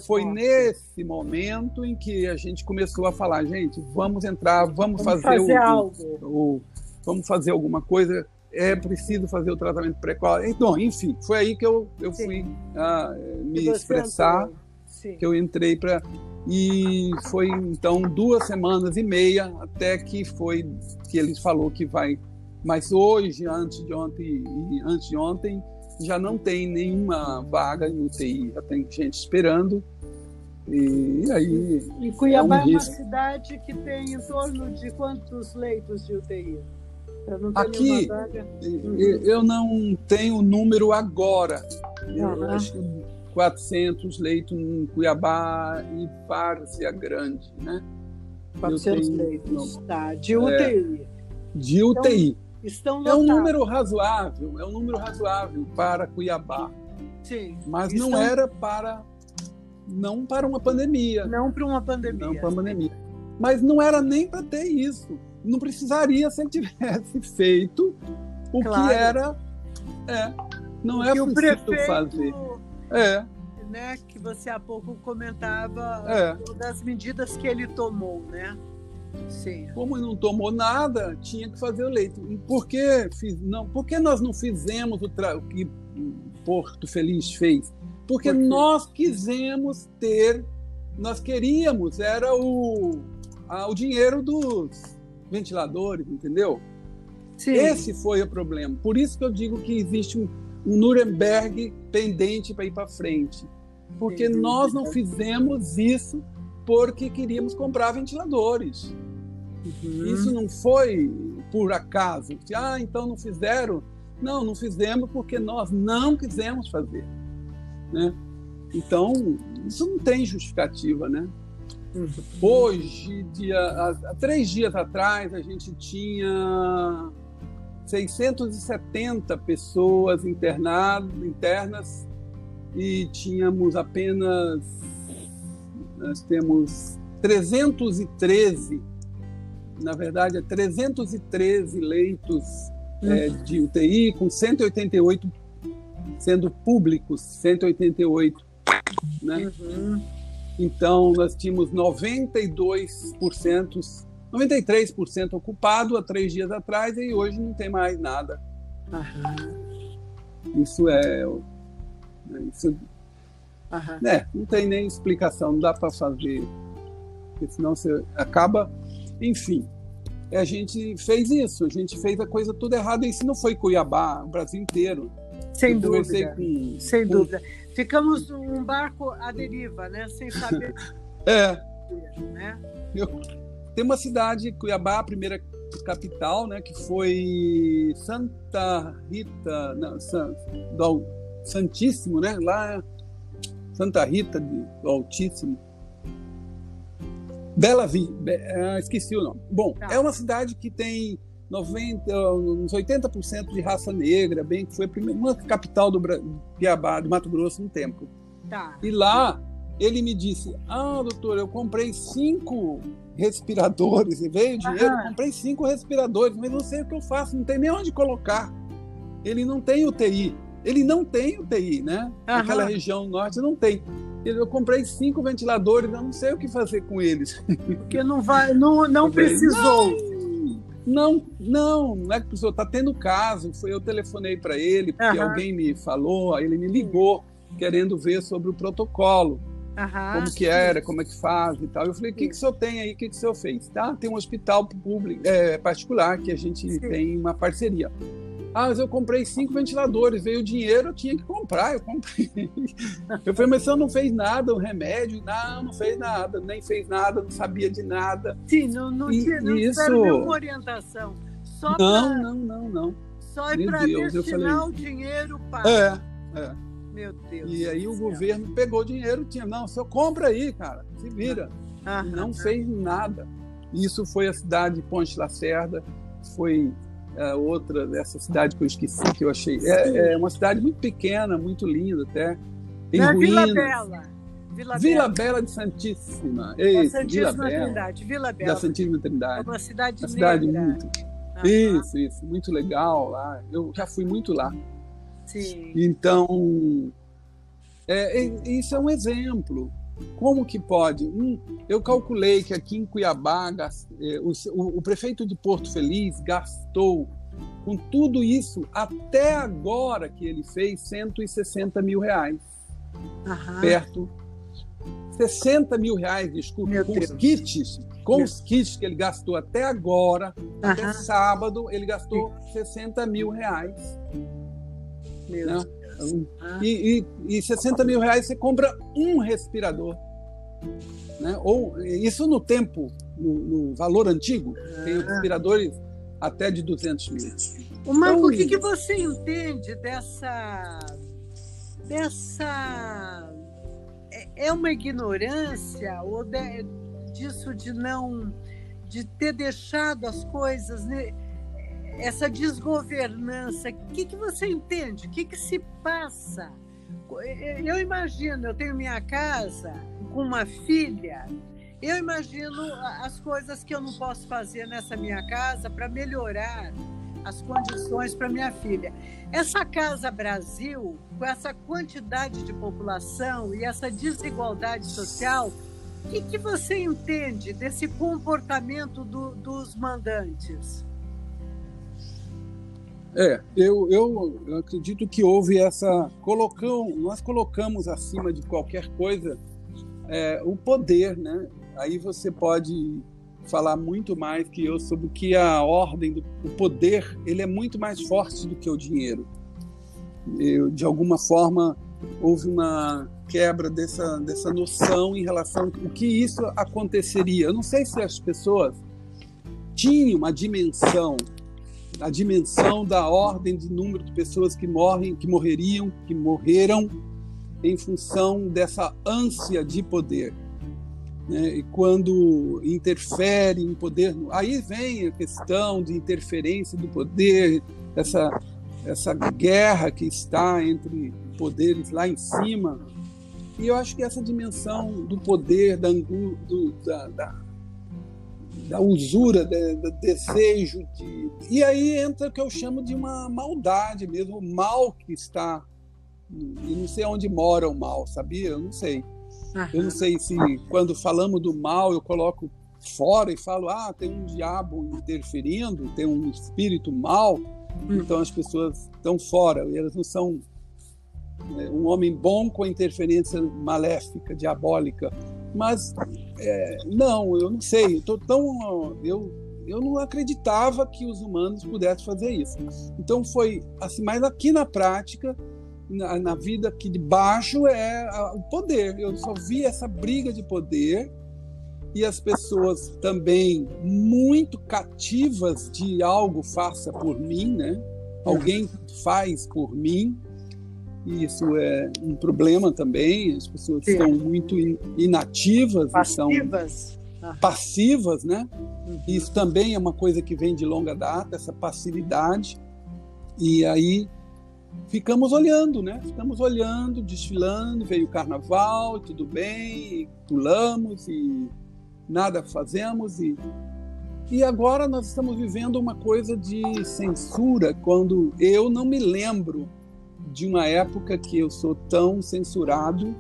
Foi mortes? nesse momento em que a gente começou a falar, gente, vamos entrar, vamos, vamos fazer, fazer o, algo. O, vamos fazer alguma coisa, é preciso fazer o tratamento precoce. Então, enfim, foi aí que eu, eu fui uh, me expressar. Que eu entrei para e foi então duas semanas e meia até que foi que ele falou que vai mas hoje antes de ontem antes de ontem já não tem nenhuma vaga em UTI já tem gente esperando e aí e Cuiabá é, um é uma cidade que tem em torno de quantos leitos de UTI Aqui, eu não tenho o número agora. Eu acho que 400 leitos em Cuiabá e Várzea Grande, né? 400 tenho, leitos, tá, de UTI. É, de UTI. Estão, estão é um número razoável, é um número razoável para Cuiabá. Sim. Mas estão... não era para não para uma pandemia. Não para uma pandemia. Não para uma pandemia. Mas não era nem para ter isso. Não precisaria se ele tivesse *laughs* feito o claro. que era. É, não é preciso prefeito... fazer é. Né, que você há pouco comentava é. das medidas que ele tomou, né? Sim. Como não tomou nada, tinha que fazer o leito. Por que, fiz, não, por que nós não fizemos o, o que Porto Feliz fez? Porque Por nós quisemos ter, nós queríamos, era o, a, o dinheiro dos ventiladores, entendeu? Sim. Esse foi o problema. Por isso que eu digo que existe um, um Nuremberg pendente para ir para frente. Porque nós não fizemos isso porque queríamos comprar ventiladores. Uhum. Isso não foi por acaso. Ah, então não fizeram? Não, não fizemos porque nós não quisemos fazer. Né? Então, isso não tem justificativa, né? Uhum. Hoje, dia, há, há três dias atrás, a gente tinha 670 pessoas internadas, internas e tínhamos apenas nós temos 313 na verdade é 313 leitos uhum. é, de UTI com 188 sendo públicos 188 né uhum. então nós tínhamos 92% 93% ocupado há três dias atrás e hoje não tem mais nada. Uhum. Isso é. Isso, uhum. né, não tem nem explicação, não dá para fazer. Porque senão você acaba. Enfim, a gente fez isso, a gente fez a coisa tudo errada. E isso não foi Cuiabá, o Brasil inteiro. Sem dúvida. Com, sem com... dúvida. Ficamos um barco à deriva, né? Sem saber. *laughs* é. Né? Eu, tem uma cidade, Cuiabá, a primeira capital, né, que foi Santa Rita, não, San, do Santíssimo, né, lá Santa Rita do Altíssimo. Bela Vi, ah, esqueci o nome. Bom, tá. é uma cidade que tem 90, uns 80% de raça negra, bem que foi a primeira, uma capital do Cuiabá, do Mato Grosso, no tempo. Tá. E lá ele me disse: Ah, doutor, eu comprei cinco respiradores e veio dinheiro, Aham. comprei cinco respiradores, mas não sei o que eu faço, não tem nem onde colocar. Ele não tem UTI. Ele não tem UTI, né? Aham. Naquela região norte não tem. Eu comprei cinco ventiladores, eu não sei o que fazer com eles. *laughs* Porque não vai, não, não precisou. Não, não, não é que precisou. Está tendo caso. Foi eu telefonei para ele porque Aham. alguém me falou, aí ele me ligou querendo ver sobre o protocolo. Aham, como que era, como é que faz e tal. Eu falei, o que, que o senhor tem aí, o que, que o senhor fez? Tá, tem um hospital público, é, particular que a gente sim. tem uma parceria. Ah, mas eu comprei cinco ventiladores, veio o dinheiro, eu tinha que comprar, eu comprei. Eu falei, mas você não fez nada, o remédio? Não, não fez nada, nem fez nada, não sabia de nada. Sim, não, não, e, tinha, não isso... nenhuma orientação. Só não, pra... não, não, não. Só é para destinar falei... o dinheiro para... É, é. Meu Deus. E aí o céu. governo pegou o dinheiro, tinha, não, você compra aí, cara, se vira. Ah, não fez nada. Isso foi a cidade de Ponte Lacerda, foi outra dessa cidade que eu esqueci, que eu achei. É, é uma cidade muito pequena, muito linda até. Tem Na ruínas. Vila Bela. Vila, Vila Bela. Bela de Santíssima. Ei, Santíssima Vila Trindade. Vila Bela. Da Santíssima Trindade. É uma cidade uma cidade muito. Isso, isso. Muito legal lá. Eu já fui muito lá. Sim. Então, é, isso é um exemplo. Como que pode? Um, eu calculei que aqui em Cuiabá é, o, o, o, prefeito de Porto Feliz gastou com tudo isso até agora que ele fez 160 mil reais. Aham. Perto. 60 mil reais, desculpa, Meu com Deus. os kits, com Meu. os kits que ele gastou até agora, Aham. até sábado, ele gastou Sim. 60 mil reais. Meu né? Ah. E, e, e 60 mil reais você compra um respirador. Né? Ou isso no tempo, no, no valor antigo, ah. tem respiradores até de 200 mil. O Marco, então, o que, que você entende dessa dessa é, é uma ignorância ou de, disso de não de ter deixado as coisas né? Essa desgovernança, o que, que você entende? O que, que se passa? Eu imagino, eu tenho minha casa com uma filha, eu imagino as coisas que eu não posso fazer nessa minha casa para melhorar as condições para minha filha. Essa Casa Brasil, com essa quantidade de população e essa desigualdade social, o que, que você entende desse comportamento do, dos mandantes? É, eu, eu, acredito que houve essa. Colocão, nós colocamos acima de qualquer coisa é, o poder, né? Aí você pode falar muito mais que eu sobre que a ordem do o poder ele é muito mais forte do que o dinheiro. Eu, de alguma forma houve uma quebra dessa dessa noção em relação ao que isso aconteceria. Eu não sei se as pessoas tinham uma dimensão a dimensão da ordem de número de pessoas que morrem, que morreriam, que morreram em função dessa ânsia de poder. Né? E quando interfere em poder, aí vem a questão de interferência do poder, essa essa guerra que está entre poderes lá em cima. E eu acho que essa dimensão do poder, da, do, da, da da usura, do desejo de. E aí entra o que eu chamo de uma maldade mesmo, o mal que está. E não sei onde mora o mal, sabia? Eu não sei. Eu não sei se quando falamos do mal eu coloco fora e falo, ah, tem um diabo interferindo, tem um espírito mal, uhum. então as pessoas estão fora, e elas não são né, um homem bom com a interferência maléfica, diabólica. Mas é, não, eu não sei. Eu tô tão eu eu não acreditava que os humanos pudessem fazer isso. Então foi assim, mas aqui na prática, na, na vida aqui de baixo é a, o poder. Eu só vi essa briga de poder e as pessoas também muito cativas de algo faça por mim, né? Alguém faz por mim isso é um problema também. As pessoas Sim. estão muito inativas, passivas, são passivas, né? Uhum. Isso também é uma coisa que vem de longa data, essa passividade. E aí ficamos olhando, né? Ficamos olhando, desfilando, veio o carnaval, tudo bem, pulamos e nada fazemos e e agora nós estamos vivendo uma coisa de censura quando eu não me lembro de uma época que eu sou tão censurado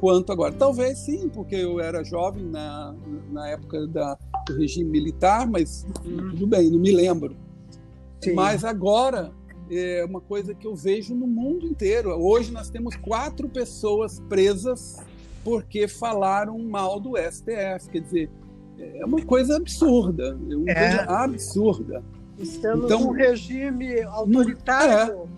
quanto agora. Talvez sim, porque eu era jovem na, na época da, do regime militar, mas uhum. tudo bem, não me lembro. Sim. Mas agora é uma coisa que eu vejo no mundo inteiro. Hoje nós temos quatro pessoas presas porque falaram mal do STF. Quer dizer, é uma coisa absurda, é uma é. coisa absurda. Estamos então, num regime autoritário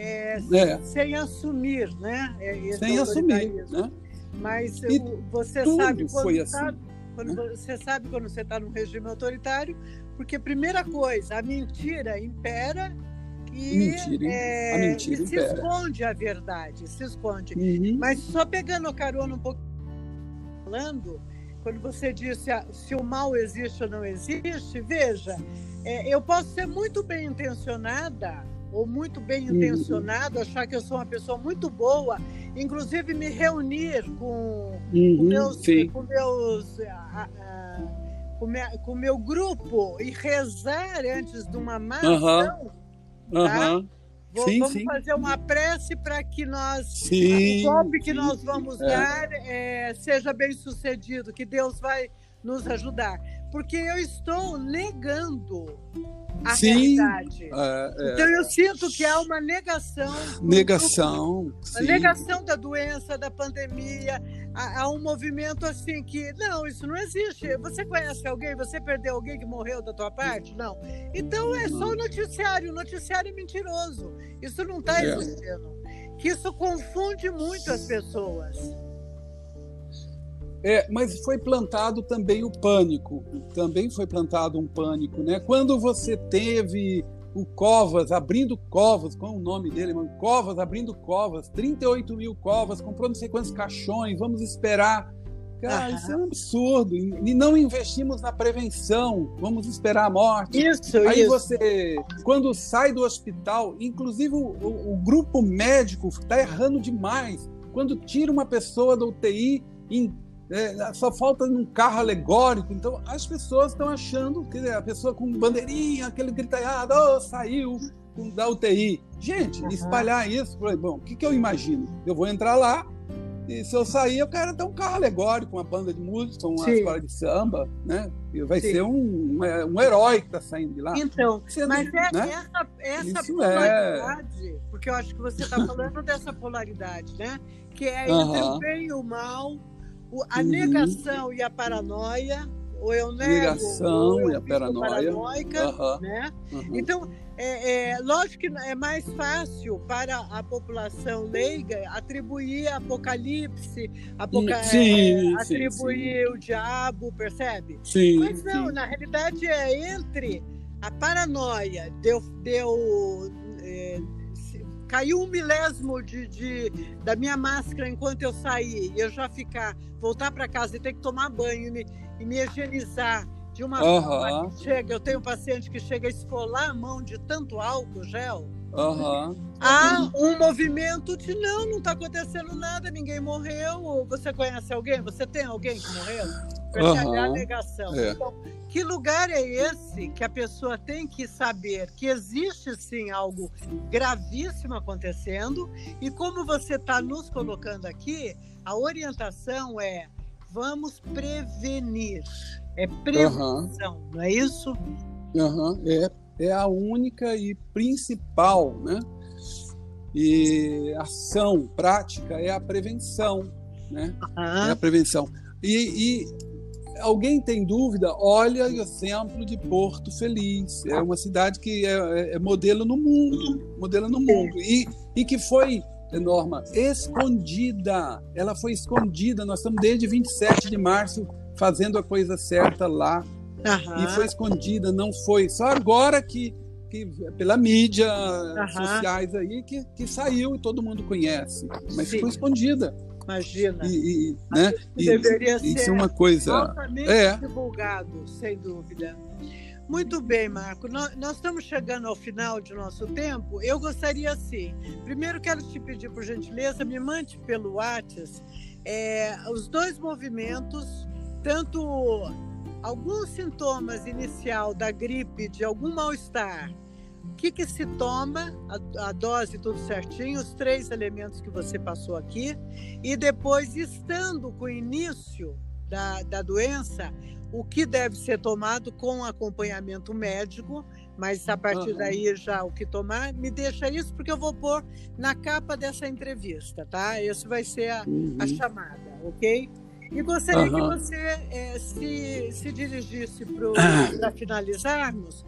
é. É, sem assumir, né? sem assumir, né? Mas e você sabe quando, assim, sabe, quando né? você sabe quando você está num regime autoritário, porque primeira coisa, a mentira impera e, mentira, é, mentira e se esconde a verdade, se esconde. Uhum. Mas só pegando a carona um pouco falando, quando você disse ah, se o mal existe ou não existe, veja, é, eu posso ser muito bem intencionada ou muito bem uhum. intencionado, uhum. achar que eu sou uma pessoa muito boa, inclusive me reunir com, uhum, com meus, com meus a, a, com, minha, com meu grupo e rezar antes de uma má ação, uhum. tá? Sim, vamos sim. fazer uma prece para que nós, sim, o golpe que nós vamos é. dar é, seja bem sucedido, que Deus vai nos ajudar. Porque eu estou negando a Sim, realidade. É, é. Então eu sinto que há uma negação. Negação. Negação da doença, da pandemia. Há, há, um movimento assim que, não, isso não existe. Você conhece alguém? Você perdeu alguém que morreu da tua parte? Não. Então é só o noticiário. O noticiário é mentiroso. Isso não está é. existindo. Que isso confunde muito as pessoas. É, mas foi plantado também o pânico, também foi plantado um pânico, né? Quando você teve o Covas abrindo covas, qual é o nome dele, mano? Covas abrindo covas, 38 mil covas, comprou não sei quantos caixões, vamos esperar. Cara, isso é um absurdo. E não investimos na prevenção, vamos esperar a morte. Isso, Aí isso. você, quando sai do hospital, inclusive o, o, o grupo médico está errando demais. Quando tira uma pessoa da UTI em é, só falta um carro alegórico. Então, as pessoas estão achando que a pessoa com bandeirinha, aquele gritaiado, oh, saiu da UTI. Gente, uhum. espalhar isso, bom, o que, que eu imagino? Eu vou entrar lá, e se eu sair, eu quero ter um carro alegórico, uma banda de música, uma Sim. escola de samba, né? E vai Sim. ser um, um, herói que está saindo de lá. Então, Sendo, mas é, né? essa, essa Isso é polaridade, é... porque eu acho que você está falando dessa polaridade, né? Que é entre o bem e o mal, a uhum. negação e a paranoia, ou eu nego, negação ou eu e a paranoia, paranoica, uhum. né? Uhum. Então, é, é, lógico que é mais fácil para a população leiga atribuir Apocalipse, apoca sim, é, atribuir sim, sim. o diabo, percebe? Sim. Mas não, na realidade é entre a paranoia, deu, deu é, caiu um milésimo de, de, da minha máscara enquanto eu saí, e eu já ficar, voltar para casa e ter que tomar banho e me, e me higienizar de uma uhum. forma que chega, eu tenho um paciente que chega a esfolar a mão de tanto álcool gel. Uhum. Há um movimento de não, não está acontecendo nada, ninguém morreu. Você conhece alguém? Você tem alguém que morreu? Uhum. a negação. É. Então, que lugar é esse que a pessoa tem que saber que existe sim algo gravíssimo acontecendo e como você está nos colocando aqui, a orientação é vamos prevenir. É prevenção, uhum. não é isso? Uhum. É, é a única e principal, né? E ação prática é a prevenção, né? Uhum. É a prevenção. E, e alguém tem dúvida, olha o exemplo de Porto Feliz. É uma cidade que é, é, é modelo no mundo, modelo no mundo. E, e que foi, Norma, escondida. Ela foi escondida. Nós estamos desde 27 de março fazendo a coisa certa lá. Uhum. E foi escondida, não foi. Só agora que, que pela mídia uhum. sociais aí que, que saiu e todo mundo conhece. Mas Sim. ficou escondida. Imagina. E, e né? e, deveria isso ser é uma coisa altamente é. divulgado, sem dúvida. Muito bem, Marco. Nós, nós, estamos chegando ao final de nosso tempo. Eu gostaria, assim, primeiro quero te pedir, por gentileza, me mande pelo WhatsApp é, os dois movimentos, tanto alguns sintomas inicial da gripe, de algum mal-estar, o que, que se toma, a, a, dose tudo certinho, os três elementos que você passou aqui, e depois, estando com o início da, da doença, o que deve ser tomado com acompanhamento médico, mas a partir uhum. daí já o que tomar, me deixa isso porque eu vou pôr na capa dessa entrevista, tá? Esse vai ser a, uhum. a chamada. ok? E gostaria uhum. que você é, se, se dirigisse para finalizarmos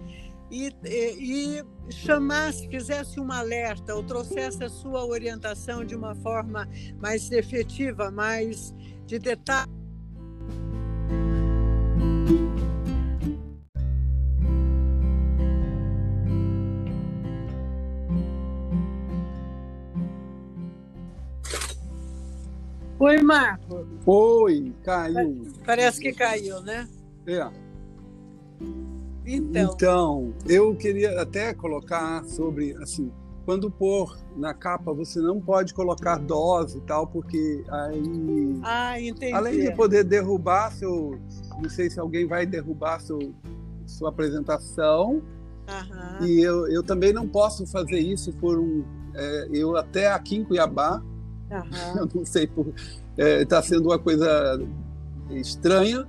e, e, e chamasse, fizesse um alerta ou trouxesse a sua orientação de uma forma mais efetiva, mais de detalhe. Oi, Marco. Oi, caiu. Parece que caiu, né? É. Então. então, eu queria até colocar sobre, assim, quando pôr na capa, você não pode colocar dose e tal, porque aí. Ah, entendi. Além de poder derrubar seu. Não sei se alguém vai derrubar seu, sua apresentação. Uhum. E eu, eu também não posso fazer isso por um. É, eu até aqui em Cuiabá Uhum. Eu não sei, está é, tá sendo uma coisa estranha.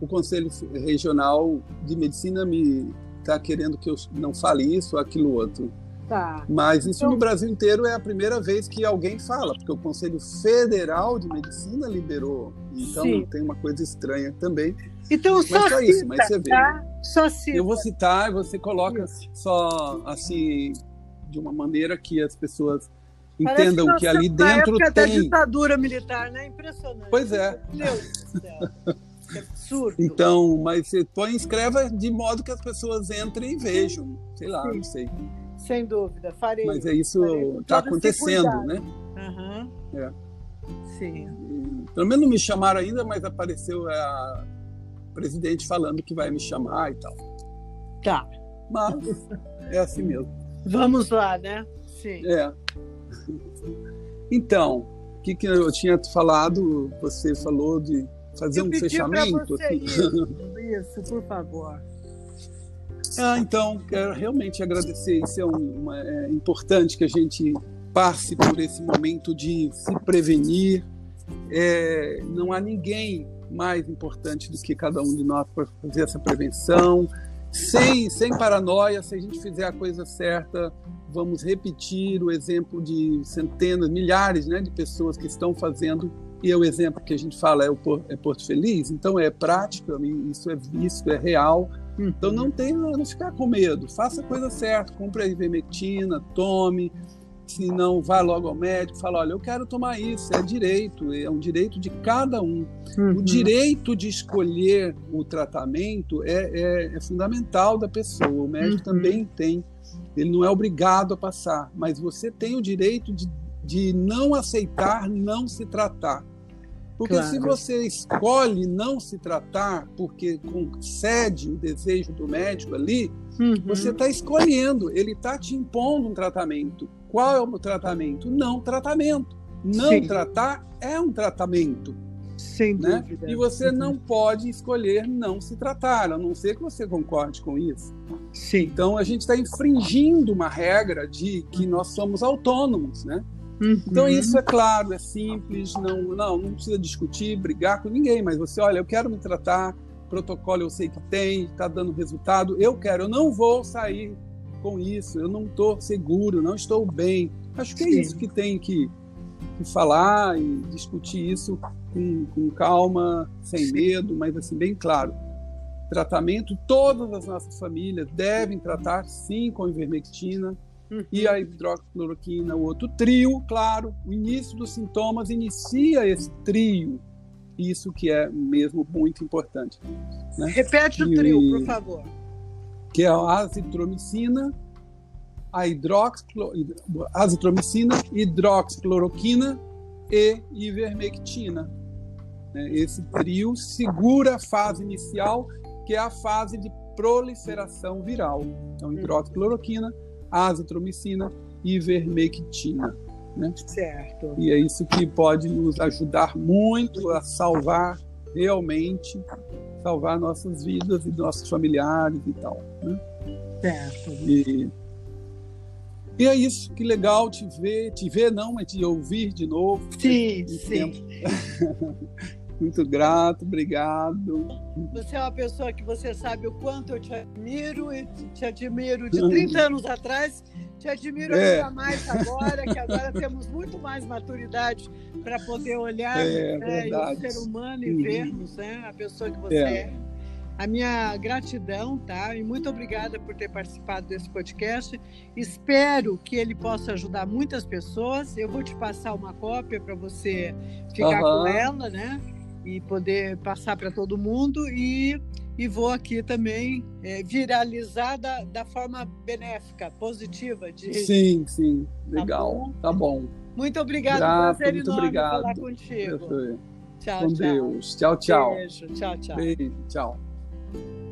O Conselho Regional de Medicina me está querendo que eu não fale isso ou aquilo outro. Tá. Mas isso então... no Brasil inteiro é a primeira vez que alguém fala, porque o Conselho Federal de Medicina liberou. Então Sim. tem uma coisa estranha também. Então só, mas só cita, isso, mas você vê. Tá? Só cita. Eu vou citar, você coloca isso. só assim de uma maneira que as pessoas entendam que, que ali dentro época tem. da ditadura militar, né? Impressionante. Pois é. Deus do céu. Que absurdo. Então, mas você põe, escreva de modo que as pessoas entrem e vejam. Sei lá, Sim. não sei. Sem dúvida, farei. Mas é isso está acontecendo, né? Uhum. É. Sim. E, pelo menos não me chamaram ainda, mas apareceu a presidente falando que vai me chamar e tal. Tá. Mas é assim mesmo. Vamos lá, né? Sim. É. Então, o que, que eu tinha falado? Você falou de fazer eu um fechamento. Você *laughs* isso, isso, por favor. Ah, então, quero realmente agradecer. Isso é, uma, é importante que a gente passe por esse momento de se prevenir. É, não há ninguém mais importante do que cada um de nós para fazer essa prevenção sem, sem paranoia, se a gente fizer a coisa certa, vamos repetir o exemplo de centenas, milhares né, de pessoas que estão fazendo, e é o exemplo que a gente fala é, o, é Porto Feliz, então é prática, isso é visto, é real. Então não tem não ficar com medo, faça a coisa certa, compre a ivermectina, tome, se não, vá logo ao médico, fala, olha, eu quero tomar isso, é direito, é um direito de cada um. Uhum. O direito de escolher o tratamento é, é, é fundamental da pessoa. O médico uhum. também tem, ele não é obrigado a passar, mas você tem o direito de, de não aceitar não se tratar. Porque claro. se você escolhe não se tratar porque concede o desejo do médico ali, uhum. você está escolhendo, ele está te impondo um tratamento. Qual é o tratamento? Não tratamento. Não Sim. tratar é um tratamento. Sem né? dúvida. E você não pode escolher não se tratar, a não ser que você concorde com isso. Sim. Então a gente está infringindo uma regra de que nós somos autônomos, né? Uhum. Então isso é claro, é simples, não, não, não precisa discutir, brigar com ninguém, mas você, olha, eu quero me tratar, protocolo eu sei que tem, está dando resultado, eu quero, eu não vou sair com isso, eu não estou seguro, não estou bem. Acho que é Sim. isso que tem que, que, falar e discutir isso com, com calma, sem Sim. medo, mas assim, bem claro. Tratamento, todas as nossas famílias devem tratar sim com ivermectina, Uhum. E a hidroxicloroquina, o outro trio, claro, o início dos sintomas inicia esse trio. Isso que é mesmo muito importante. Né? Repete o trio, por favor. Que é a azitromicina, a hidroxiclo, azitromicina, hidroxicloroquina e ivermectina. Né? Esse trio segura a fase inicial, que é a fase de proliferação viral. Então, hidroxicloroquina, azitromicina e ivermectina. Né? Certo. E é isso que pode nos ajudar muito a salvar realmente, salvar nossas vidas e nossos familiares e tal. Né? Certo. E, e é isso, que legal te ver, te ver não, mas te ouvir de novo. Sim, sim. *laughs* Muito grato, obrigado. Você é uma pessoa que você sabe o quanto eu te admiro e te admiro de 30 anos atrás, te admiro é. ainda mais agora, que agora temos muito mais maturidade para poder olhar é, né, o ser humano e uhum. vermos né, a pessoa que você é. é. A minha gratidão, tá? E muito obrigada por ter participado desse podcast. Espero que ele possa ajudar muitas pessoas. Eu vou te passar uma cópia para você ficar uhum. com ela, né? e poder passar para todo mundo e, e vou aqui também é, viralizar da, da forma benéfica, positiva. De... Sim, sim, legal, tá bom. Tá bom. Muito obrigado, Grato, prazer muito enorme obrigado. falar contigo. Tchau, Com tchau. Deus. Tchau, tchau. Beijo, tchau, tchau. Beijo, tchau.